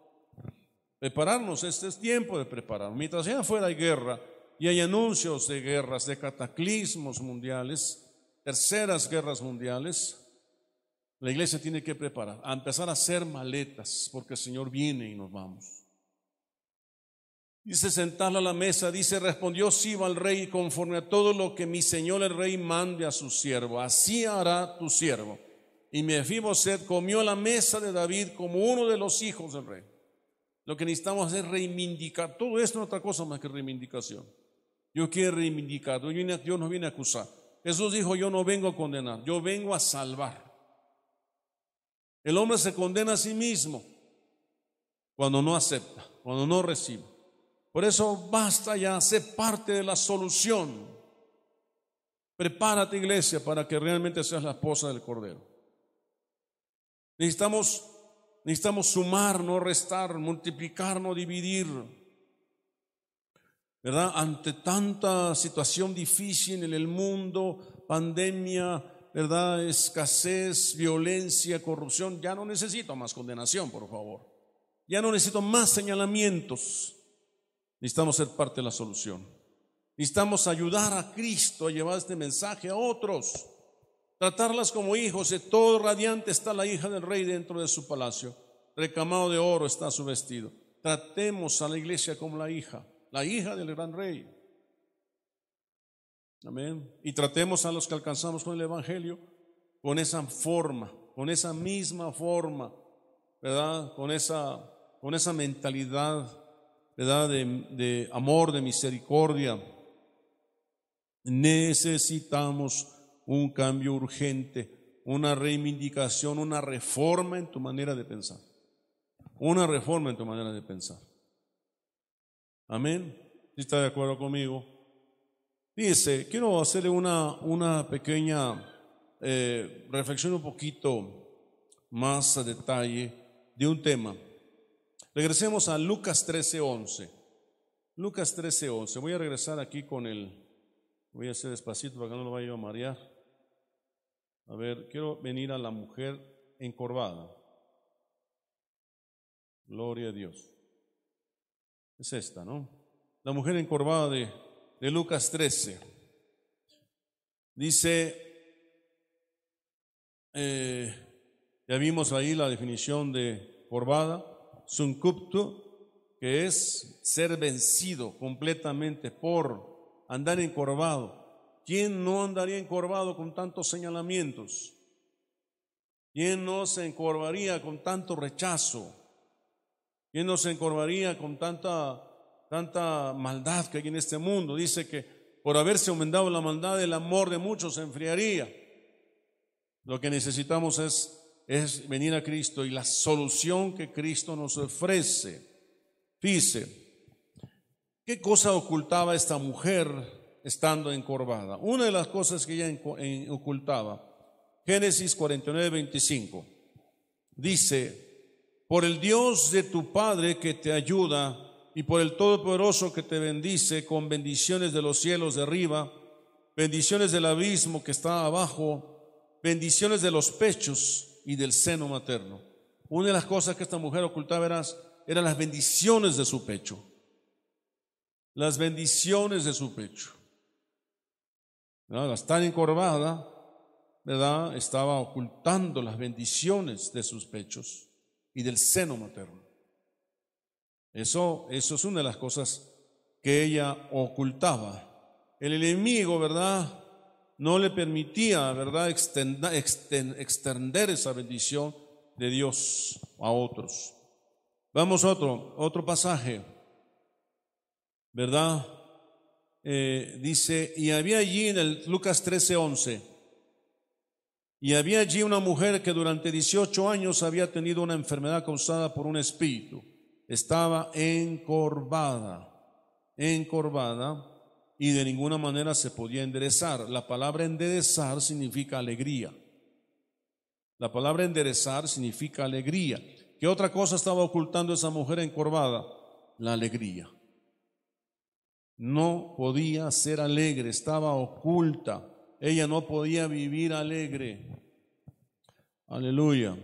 Speaker 1: prepararnos, este es tiempo de preparar. Mientras allá afuera hay guerra y hay anuncios de guerras, de cataclismos mundiales, terceras guerras mundiales, la iglesia tiene que preparar, a empezar a hacer maletas, porque el Señor viene y nos vamos. Dice sentarla a la mesa, dice, respondió Siba al rey, conforme a todo lo que mi señor el rey mande a su siervo, así hará tu siervo. Y Mefiboset comió la mesa de David como uno de los hijos del rey. Lo que necesitamos es reivindicar. Todo esto no es otra cosa más que reivindicación. Yo quiero reivindicar. Dios no viene a acusar. Jesús dijo, yo no vengo a condenar, yo vengo a salvar. El hombre se condena a sí mismo cuando no acepta, cuando no recibe. Por eso basta ya, ser parte de la solución. Prepárate iglesia para que realmente seas la esposa del Cordero. Necesitamos, necesitamos sumar, no restar, multiplicar, no dividir. ¿Verdad? Ante tanta situación difícil en el mundo, pandemia, ¿verdad? Escasez, violencia, corrupción, ya no necesito más condenación, por favor. Ya no necesito más señalamientos. Necesitamos ser parte de la solución. Necesitamos ayudar a Cristo a llevar este mensaje a otros. Tratarlas como hijos. De todo radiante está la hija del rey dentro de su palacio. Recamado de oro está su vestido. Tratemos a la iglesia como la hija, la hija del gran rey. Amén. Y tratemos a los que alcanzamos con el Evangelio con esa forma, con esa misma forma, ¿verdad? Con esa, con esa mentalidad de, amor, de misericordia. Necesitamos un cambio urgente, una reivindicación, una reforma en tu manera de pensar. Una reforma en tu manera de pensar. Amén. Si está de acuerdo conmigo. Dice, quiero hacerle una, una pequeña eh, reflexión un poquito más a detalle de un tema. Regresemos a Lucas 13:11. Lucas 13:11. Voy a regresar aquí con el, voy a hacer despacito para que no lo vaya a marear. A ver, quiero venir a la mujer encorvada. Gloria a Dios. Es esta, ¿no? La mujer encorvada de, de Lucas 13. Dice, eh, ya vimos ahí la definición de corvada suncupto, que es ser vencido completamente por andar encorvado. ¿Quién no andaría encorvado con tantos señalamientos? ¿Quién no se encorvaría con tanto rechazo? ¿Quién no se encorvaría con tanta, tanta maldad que hay en este mundo? Dice que por haberse aumentado la maldad, el amor de muchos se enfriaría. Lo que necesitamos es es venir a Cristo y la solución que Cristo nos ofrece. Dice, ¿qué cosa ocultaba esta mujer estando encorvada? Una de las cosas que ella ocultaba, Génesis 49, 25, dice, por el Dios de tu Padre que te ayuda y por el Todopoderoso que te bendice con bendiciones de los cielos de arriba, bendiciones del abismo que está abajo, bendiciones de los pechos y del seno materno. Una de las cosas que esta mujer ocultaba eran, eran las bendiciones de su pecho. Las bendiciones de su pecho. ¿Verdad? Estar encorvada, ¿verdad? Estaba ocultando las bendiciones de sus pechos y del seno materno. Eso, eso es una de las cosas que ella ocultaba. El enemigo, ¿verdad? no le permitía, ¿verdad?, extender esa bendición de Dios a otros. Vamos a otro, otro pasaje, ¿verdad? Eh, dice, y había allí en el Lucas 13, 11, y había allí una mujer que durante 18 años había tenido una enfermedad causada por un espíritu. Estaba encorvada, encorvada, y de ninguna manera se podía enderezar. La palabra enderezar significa alegría. La palabra enderezar significa alegría. ¿Qué otra cosa estaba ocultando esa mujer encorvada? La alegría. No podía ser alegre, estaba oculta. Ella no podía vivir alegre. Aleluya.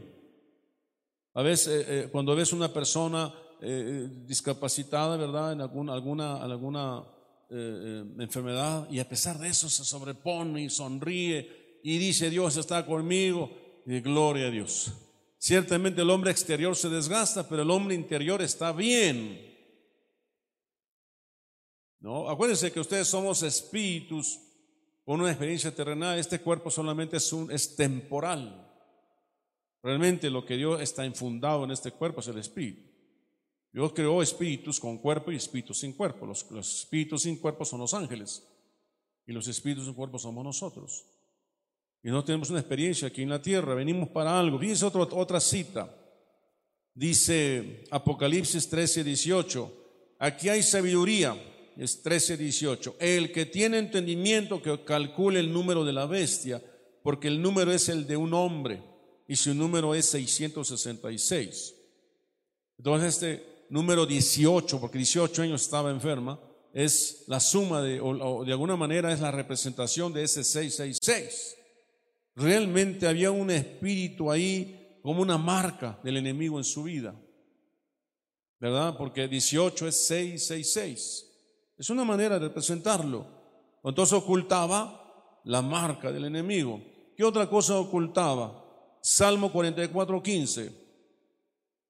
Speaker 1: A veces, eh, eh, cuando ves una persona eh, discapacitada, ¿verdad? En alguna, alguna, enfermedad, y a pesar de eso se sobrepone y sonríe y dice, Dios está conmigo, y gloria a Dios. Ciertamente el hombre exterior se desgasta, pero el hombre interior está bien. ¿No? Acuérdense que ustedes somos espíritus con una experiencia terrenal. Este cuerpo solamente es, un, es temporal. Realmente lo que Dios está infundado en este cuerpo es el espíritu. Dios creó espíritus con cuerpo y espíritus sin cuerpo. Los, espíritus sin cuerpo son los ángeles y los espíritus sin cuerpo somos nosotros. Y no tenemos una experiencia aquí en la tierra, venimos para algo. Fíjense otra, otra cita. Dice Apocalipsis 13, 18. Aquí hay sabiduría es 13:18. El que tiene entendimiento que calcule el número de la bestia, porque el número es el de un hombre y su número es 666. Entonces este número 18, porque 18 años estaba enferma, es la suma de, o, de alguna manera es la representación de ese 666. Realmente había un espíritu ahí como una marca del enemigo en su vida. ¿Verdad? Porque 18 es 666. Es una manera de presentarlo. Entonces ocultaba la marca del enemigo. ¿Qué otra cosa ocultaba? Salmo 44, 15.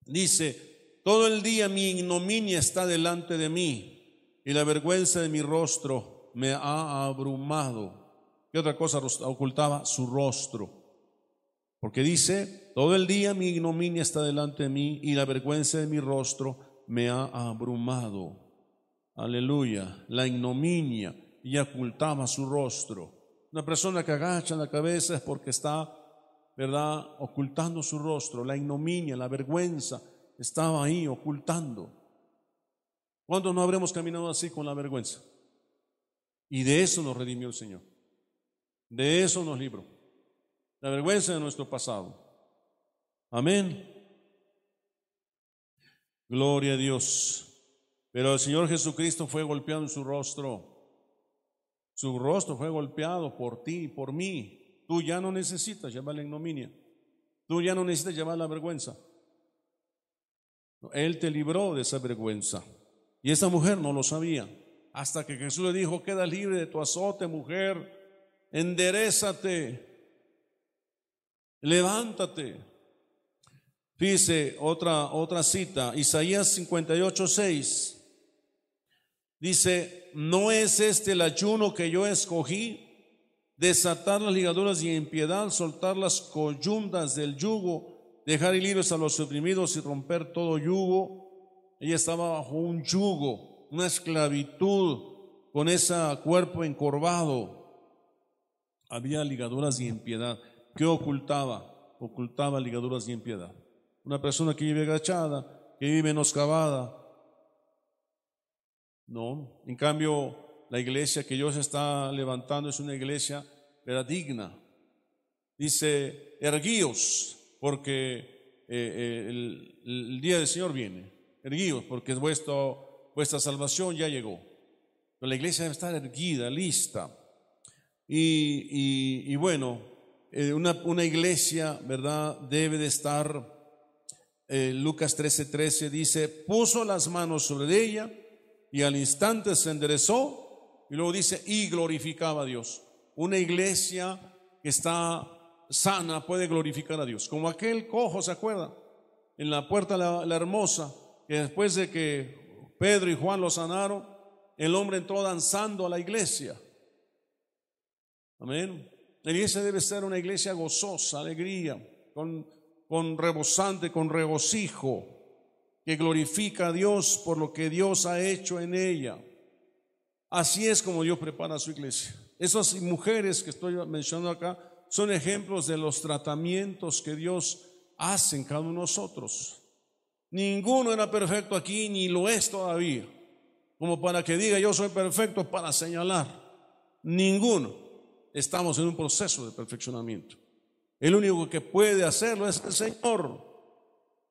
Speaker 1: Dice, todo el día mi ignominia está delante de mí y la vergüenza de mi rostro me ha abrumado. ¿Qué otra cosa ocultaba? Su rostro. Porque dice, todo el día mi ignominia está delante de mí y la vergüenza de mi rostro me ha abrumado aleluya, la ignominia y ocultaba su rostro. Una persona que agacha la cabeza es porque está, ¿verdad?, ocultando su rostro. La ignominia, la vergüenza, estaba ahí ocultando. ¿Cuándo no habremos caminado así con la vergüenza? Y de eso nos redimió el Señor. De eso nos libró. La vergüenza de nuestro pasado. Amén. Gloria a Dios. Pero el Señor Jesucristo fue golpeado en su rostro. Su rostro fue golpeado por ti por mí. Tú ya no necesitas llevar la ignominia. Tú ya no necesitas llevar la vergüenza. Él te libró de esa vergüenza. Y esa mujer no lo sabía. Hasta que Jesús le dijo, queda libre de tu azote, mujer. Enderezate. Levántate. Dice otra, otra cita, Isaías 58, 6. Dice, ¿no es este el ayuno que yo escogí? Desatar las ligaduras y impiedad, soltar las coyundas del yugo, dejar libres a los oprimidos y romper todo yugo. Ella estaba bajo un yugo, una esclavitud, con ese cuerpo encorvado. Había ligaduras y impiedad. ¿Qué ocultaba? Ocultaba ligaduras y impiedad. Una persona que vive agachada, que vive menoscabada, no, en cambio, la iglesia que Dios está levantando es una iglesia era digna. Dice, erguíos, porque eh, eh, el, día del Señor viene. Erguíos, porque vuestra salvación ya llegó. La iglesia debe estar erguida, lista. Y, bueno, eh, una, una, iglesia, ¿verdad? Debe de estar, Lucas 13:13 13 dice, puso las manos sobre ella y al instante se enderezó y luego dice, y glorificaba a Dios. Una iglesia que está sana puede glorificar a Dios. Como aquel cojo, ¿se acuerda? En la puerta la, hermosa, que después de que Pedro y Juan lo sanaron, el hombre entró danzando a la iglesia. Amén. La iglesia debe ser una iglesia gozosa, alegría, con, con rebosante, con regocijo, que glorifica a Dios por lo que Dios ha hecho en ella. Así es como Dios prepara su iglesia. Esas mujeres que estoy mencionando acá son ejemplos de los tratamientos que Dios hace en cada uno de nosotros. Ninguno era perfecto aquí, ni lo es todavía, como para que diga yo soy perfecto para señalar. Ninguno. Estamos en un proceso de perfeccionamiento. El único que puede hacerlo es el Señor.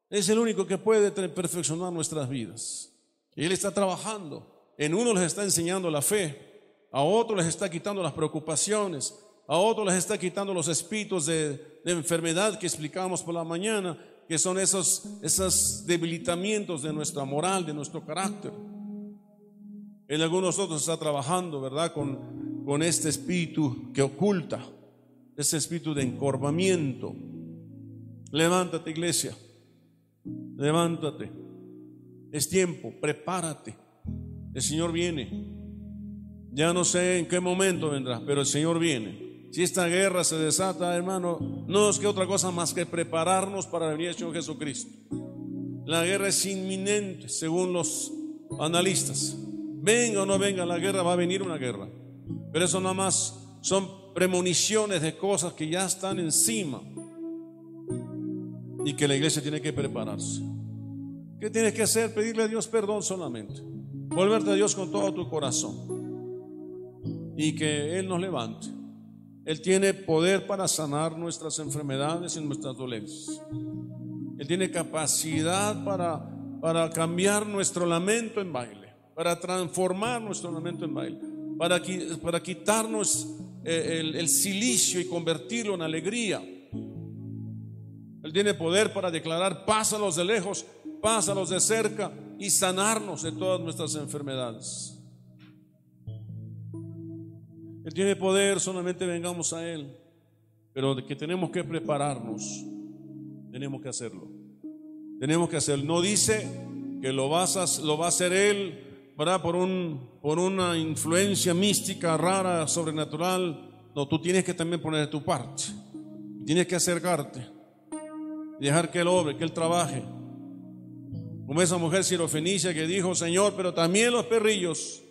Speaker 1: Es el único que puede perfeccionar nuestras vidas. Él está trabajando. En uno les está enseñando la fe, a otro les está quitando las preocupaciones, a otro les está quitando los espíritus de, enfermedad que explicábamos por la mañana, que son esos, esos debilitamientos de nuestra moral, de nuestro carácter. En algunos otros está trabajando, ¿verdad? Con, con este espíritu que oculta, ese espíritu de encorvamiento. Levántate, iglesia. Levántate. Es tiempo, prepárate. El Señor viene. Ya no sé en qué momento vendrá, pero el Señor viene. Si esta guerra se desata, hermano, no es que otra cosa más que prepararnos para venir al Señor Jesucristo. La guerra es inminente, según los analistas. Venga o no venga la guerra, va a venir una guerra. Pero eso nada más son premoniciones de cosas que ya están encima y que la iglesia tiene que prepararse. ¿Qué tienes que hacer? Pedirle a Dios perdón solamente. Volverte a Dios con todo tu corazón. Y que Él nos levante. Él tiene poder para sanar nuestras enfermedades y nuestras dolencias. Él tiene capacidad para, para cambiar nuestro lamento en baile, para transformar nuestro lamento en baile, para, para quitarnos eh, el, el silicio y convertirlo en alegría. Él tiene poder para declarar paz a los de lejos, paz a los de cerca, y sanarnos de todas nuestras enfermedades. Él tiene poder, solamente vengamos a Él, pero que tenemos que prepararnos, tenemos que hacerlo. Tenemos que hacerlo. No dice que lo, vas a, va a hacer Él, ¿verdad? Por, por una influencia mística, rara, sobrenatural. No, tú tienes que también poner de tu parte. Tienes que acercarte, dejar que Él obre, que Él trabaje. Como esa mujer sirofenicia que dijo, Señor, pero también los perrillos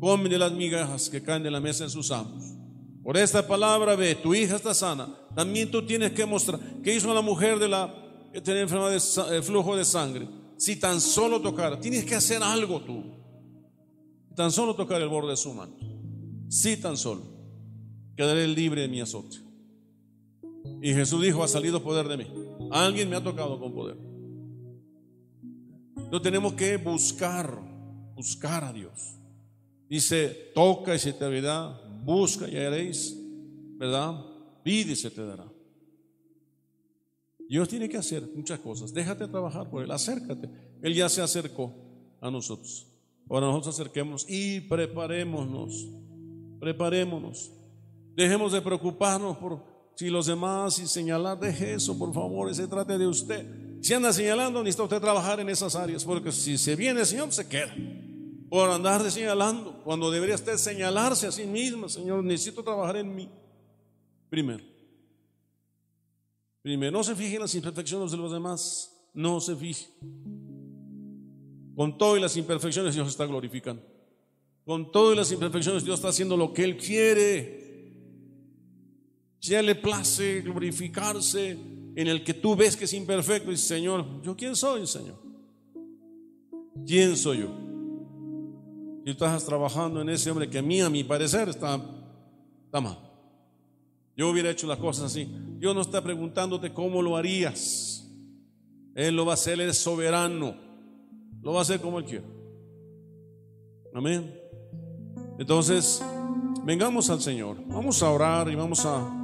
Speaker 1: comen de las migajas que caen de la mesa de sus amos. Por esta palabra ve, tu hija está sana. También tú tienes que mostrar. ¿Qué hizo la mujer de la que tenía enfermedad de eh, flujo de sangre? Si tan solo tocar, tienes que hacer algo tú. Tan solo tocar el borde de su manto. Si tan solo, quedaré libre de mi azote. Y Jesús dijo, ha salido poder de mí. Alguien me ha tocado con poder. No tenemos que buscar, buscar a Dios. Dice, toca y se te dará, busca y haréis, ¿verdad? Pide y se te dará. Dios tiene que hacer muchas cosas. Déjate trabajar por Él, acércate. Él ya se acercó a nosotros. Ahora nosotros acerquémonos y preparémonos. Preparémonos. Dejemos de preocuparnos por si los demás y señalar, deje eso, por favor, se trate de usted. Si anda señalando, necesita usted trabajar en esas áreas, porque si se viene el Señor, se queda. Por andar de señalando, cuando debería usted señalarse a sí mismo, Señor, necesito trabajar en mí. Primero. Primero, no se fije en las imperfecciones de los demás, no se fije. Con todo y las imperfecciones Dios está glorificando. Con todo y las imperfecciones Dios está haciendo lo que Él quiere. Si a Él le place glorificarse, en el que tú ves que es imperfecto, y Señor, ¿yo quién soy, Señor? ¿Quién soy yo? Si estás trabajando en ese hombre que a mí, a mi parecer, está, está mal. Yo hubiera hecho las cosas así. Yo no está preguntándote cómo lo harías. Él lo va a hacer, Él es soberano. Lo va a hacer como Él quiere. Amén. Entonces, vengamos al Señor. Vamos a orar y vamos a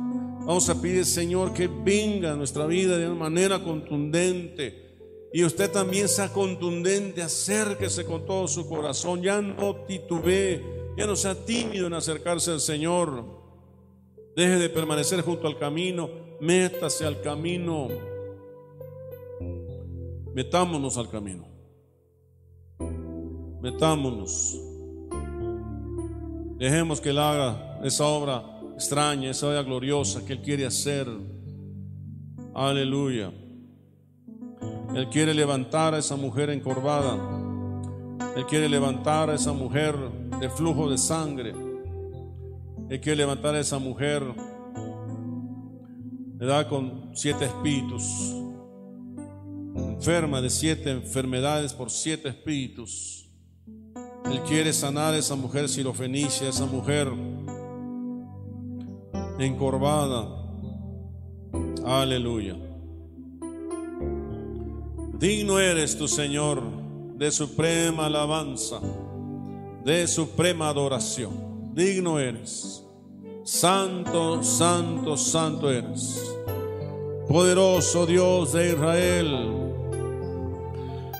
Speaker 1: Vamos a pedir, Señor, que venga nuestra vida de una manera contundente. Y usted también sea contundente, acérquese con todo su corazón. Ya no titubee, ya no sea tímido en acercarse al Señor. Deje de permanecer junto al camino, métase al camino. Metámonos al camino. Metámonos. Dejemos que Él haga esa obra extraña, esa obra gloriosa que Él quiere hacer. Aleluya. Él quiere levantar a esa mujer encorvada. Él quiere levantar a esa mujer de flujo de sangre. Él quiere levantar a esa mujer, da Con siete espíritus. Enferma de siete enfermedades por siete espíritus. Él quiere sanar a esa mujer sirofenicia, esa mujer encorvada. Aleluya. Digno eres tu Señor de suprema alabanza, de suprema adoración. Digno eres. Santo, santo, santo eres. Poderoso Dios de Israel.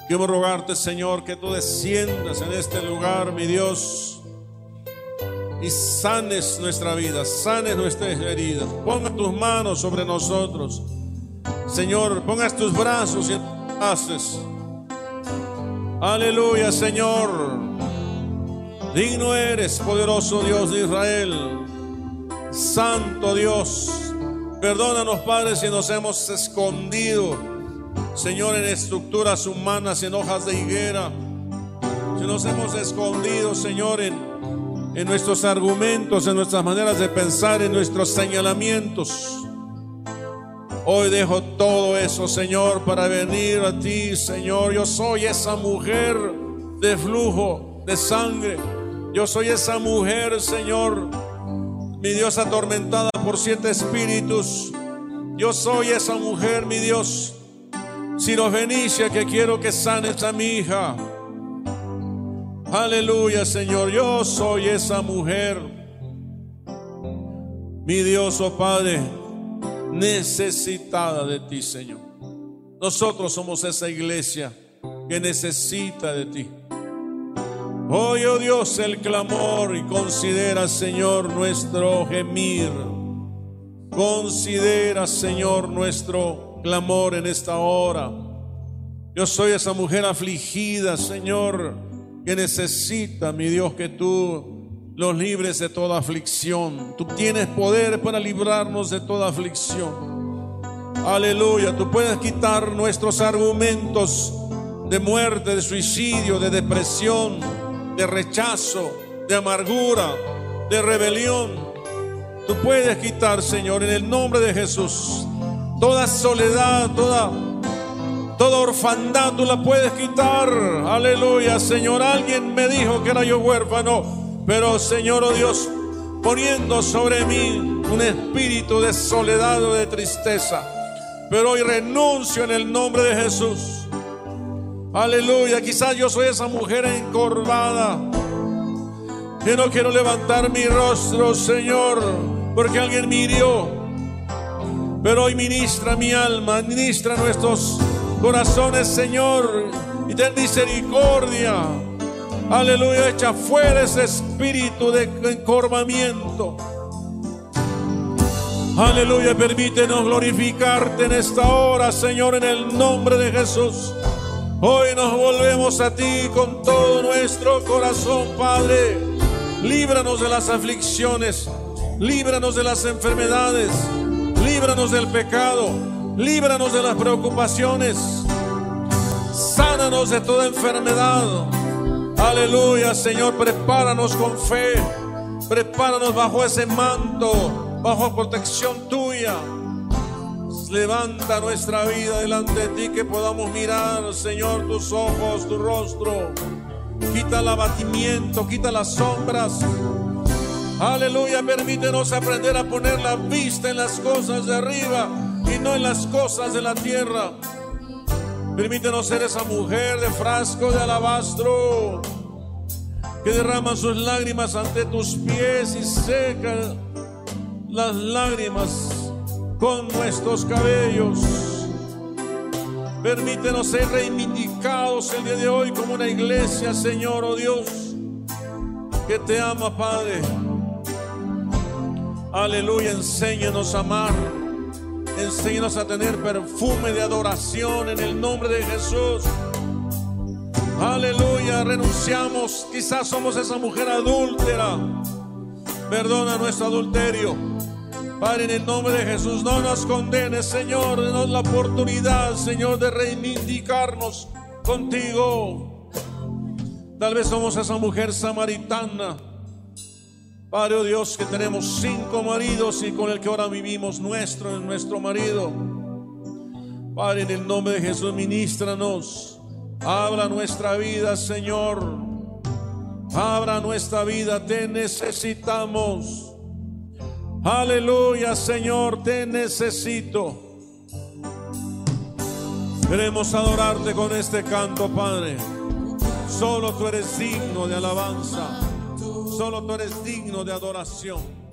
Speaker 1: Quiero rogarte, Señor, que tú desciendas en este lugar, mi Dios, y sanes nuestra vida, sanes nuestras heridas. Ponga tus manos sobre nosotros. Señor, pongas tus brazos y haces. Aleluya, Señor. Digno eres, poderoso Dios de Israel. Santo Dios. Perdónanos, Padre, si nos hemos escondido, Señor, en estructuras humanas, en hojas de higuera. Si nos hemos escondido, Señor, en, en nuestros argumentos, en nuestras maneras de pensar, en nuestros señalamientos. Hoy dejo todo eso, Señor, para venir a ti, Señor. Yo soy esa mujer de flujo de sangre. Yo soy esa mujer, Señor, mi Dios atormentada por siete espíritus. Yo soy esa mujer, mi Dios, sirofenicia, que quiero que sanes a mi hija. Aleluya, Señor. Yo soy esa mujer. Mi Dios, oh Padre necesitada de ti, Señor. Nosotros somos esa iglesia que necesita de ti. Oye, oh Dios, el clamor y considera, Señor, nuestro gemir. Considera, Señor, nuestro clamor en esta hora. Yo soy esa mujer afligida, Señor, que necesita, mi Dios, que tú los libres de toda aflicción. Tú tienes poder para librarnos de toda aflicción. Aleluya, tú puedes quitar nuestros argumentos de muerte, de suicidio, de depresión, de rechazo, de amargura, de rebelión. Tú puedes quitar, Señor, en el nombre de Jesús, toda soledad, toda toda orfandad tú la puedes quitar. Aleluya, Señor. Alguien me dijo que era yo huérfano. Pero Señor, oh Dios, poniendo sobre mí un espíritu de soledad o de tristeza. Pero hoy renuncio en el nombre de Jesús. Aleluya. Quizás yo soy esa mujer encorvada. Que no quiero levantar mi rostro, Señor, porque alguien me hirió. Pero hoy ministra mi alma, ministra nuestros corazones, Señor, y ten misericordia. Aleluya, echa fuera ese espíritu de encorvamiento. Aleluya, permítenos glorificarte en esta hora, Señor, en el nombre de Jesús. Hoy nos volvemos a ti con todo nuestro corazón, Padre. Líbranos de las aflicciones, líbranos de las enfermedades, líbranos del pecado, líbranos de las preocupaciones. Sánanos de toda enfermedad. Aleluya, Señor, prepáranos con fe. Prepáranos bajo ese manto, bajo protección tuya. Levanta nuestra vida delante de ti, que podamos mirar, Señor, tus ojos, tu rostro. Quita el abatimiento, quita las sombras. Aleluya, permítenos aprender a poner la vista en las cosas de arriba y no en las cosas de la tierra. Permítenos ser esa mujer de frasco de alabastro que derrama sus lágrimas ante tus pies y seca las lágrimas con nuestros cabellos. Permítenos ser reivindicados el día de hoy como una iglesia, Señor, oh Dios, que te ama, Padre. Aleluya, enséñanos a amar. Enséñanos a tener perfume de adoración en el nombre de Jesús. Aleluya, renunciamos. Quizás somos esa mujer adúltera. Perdona nuestro adulterio. Padre, en el nombre de Jesús, no nos condenes, Señor. Denos la oportunidad, Señor, de reivindicarnos contigo. Tal vez somos esa mujer samaritana. Padre oh Dios, que tenemos cinco maridos y con el que ahora vivimos nuestro es nuestro marido. Padre, en el nombre de Jesús, ministranos. Abra nuestra vida, Señor. Abra nuestra vida, te necesitamos. Aleluya, Señor, te necesito. Queremos adorarte con este canto, Padre. Solo tú eres digno de alabanza. Solo tú eres digno de adoración.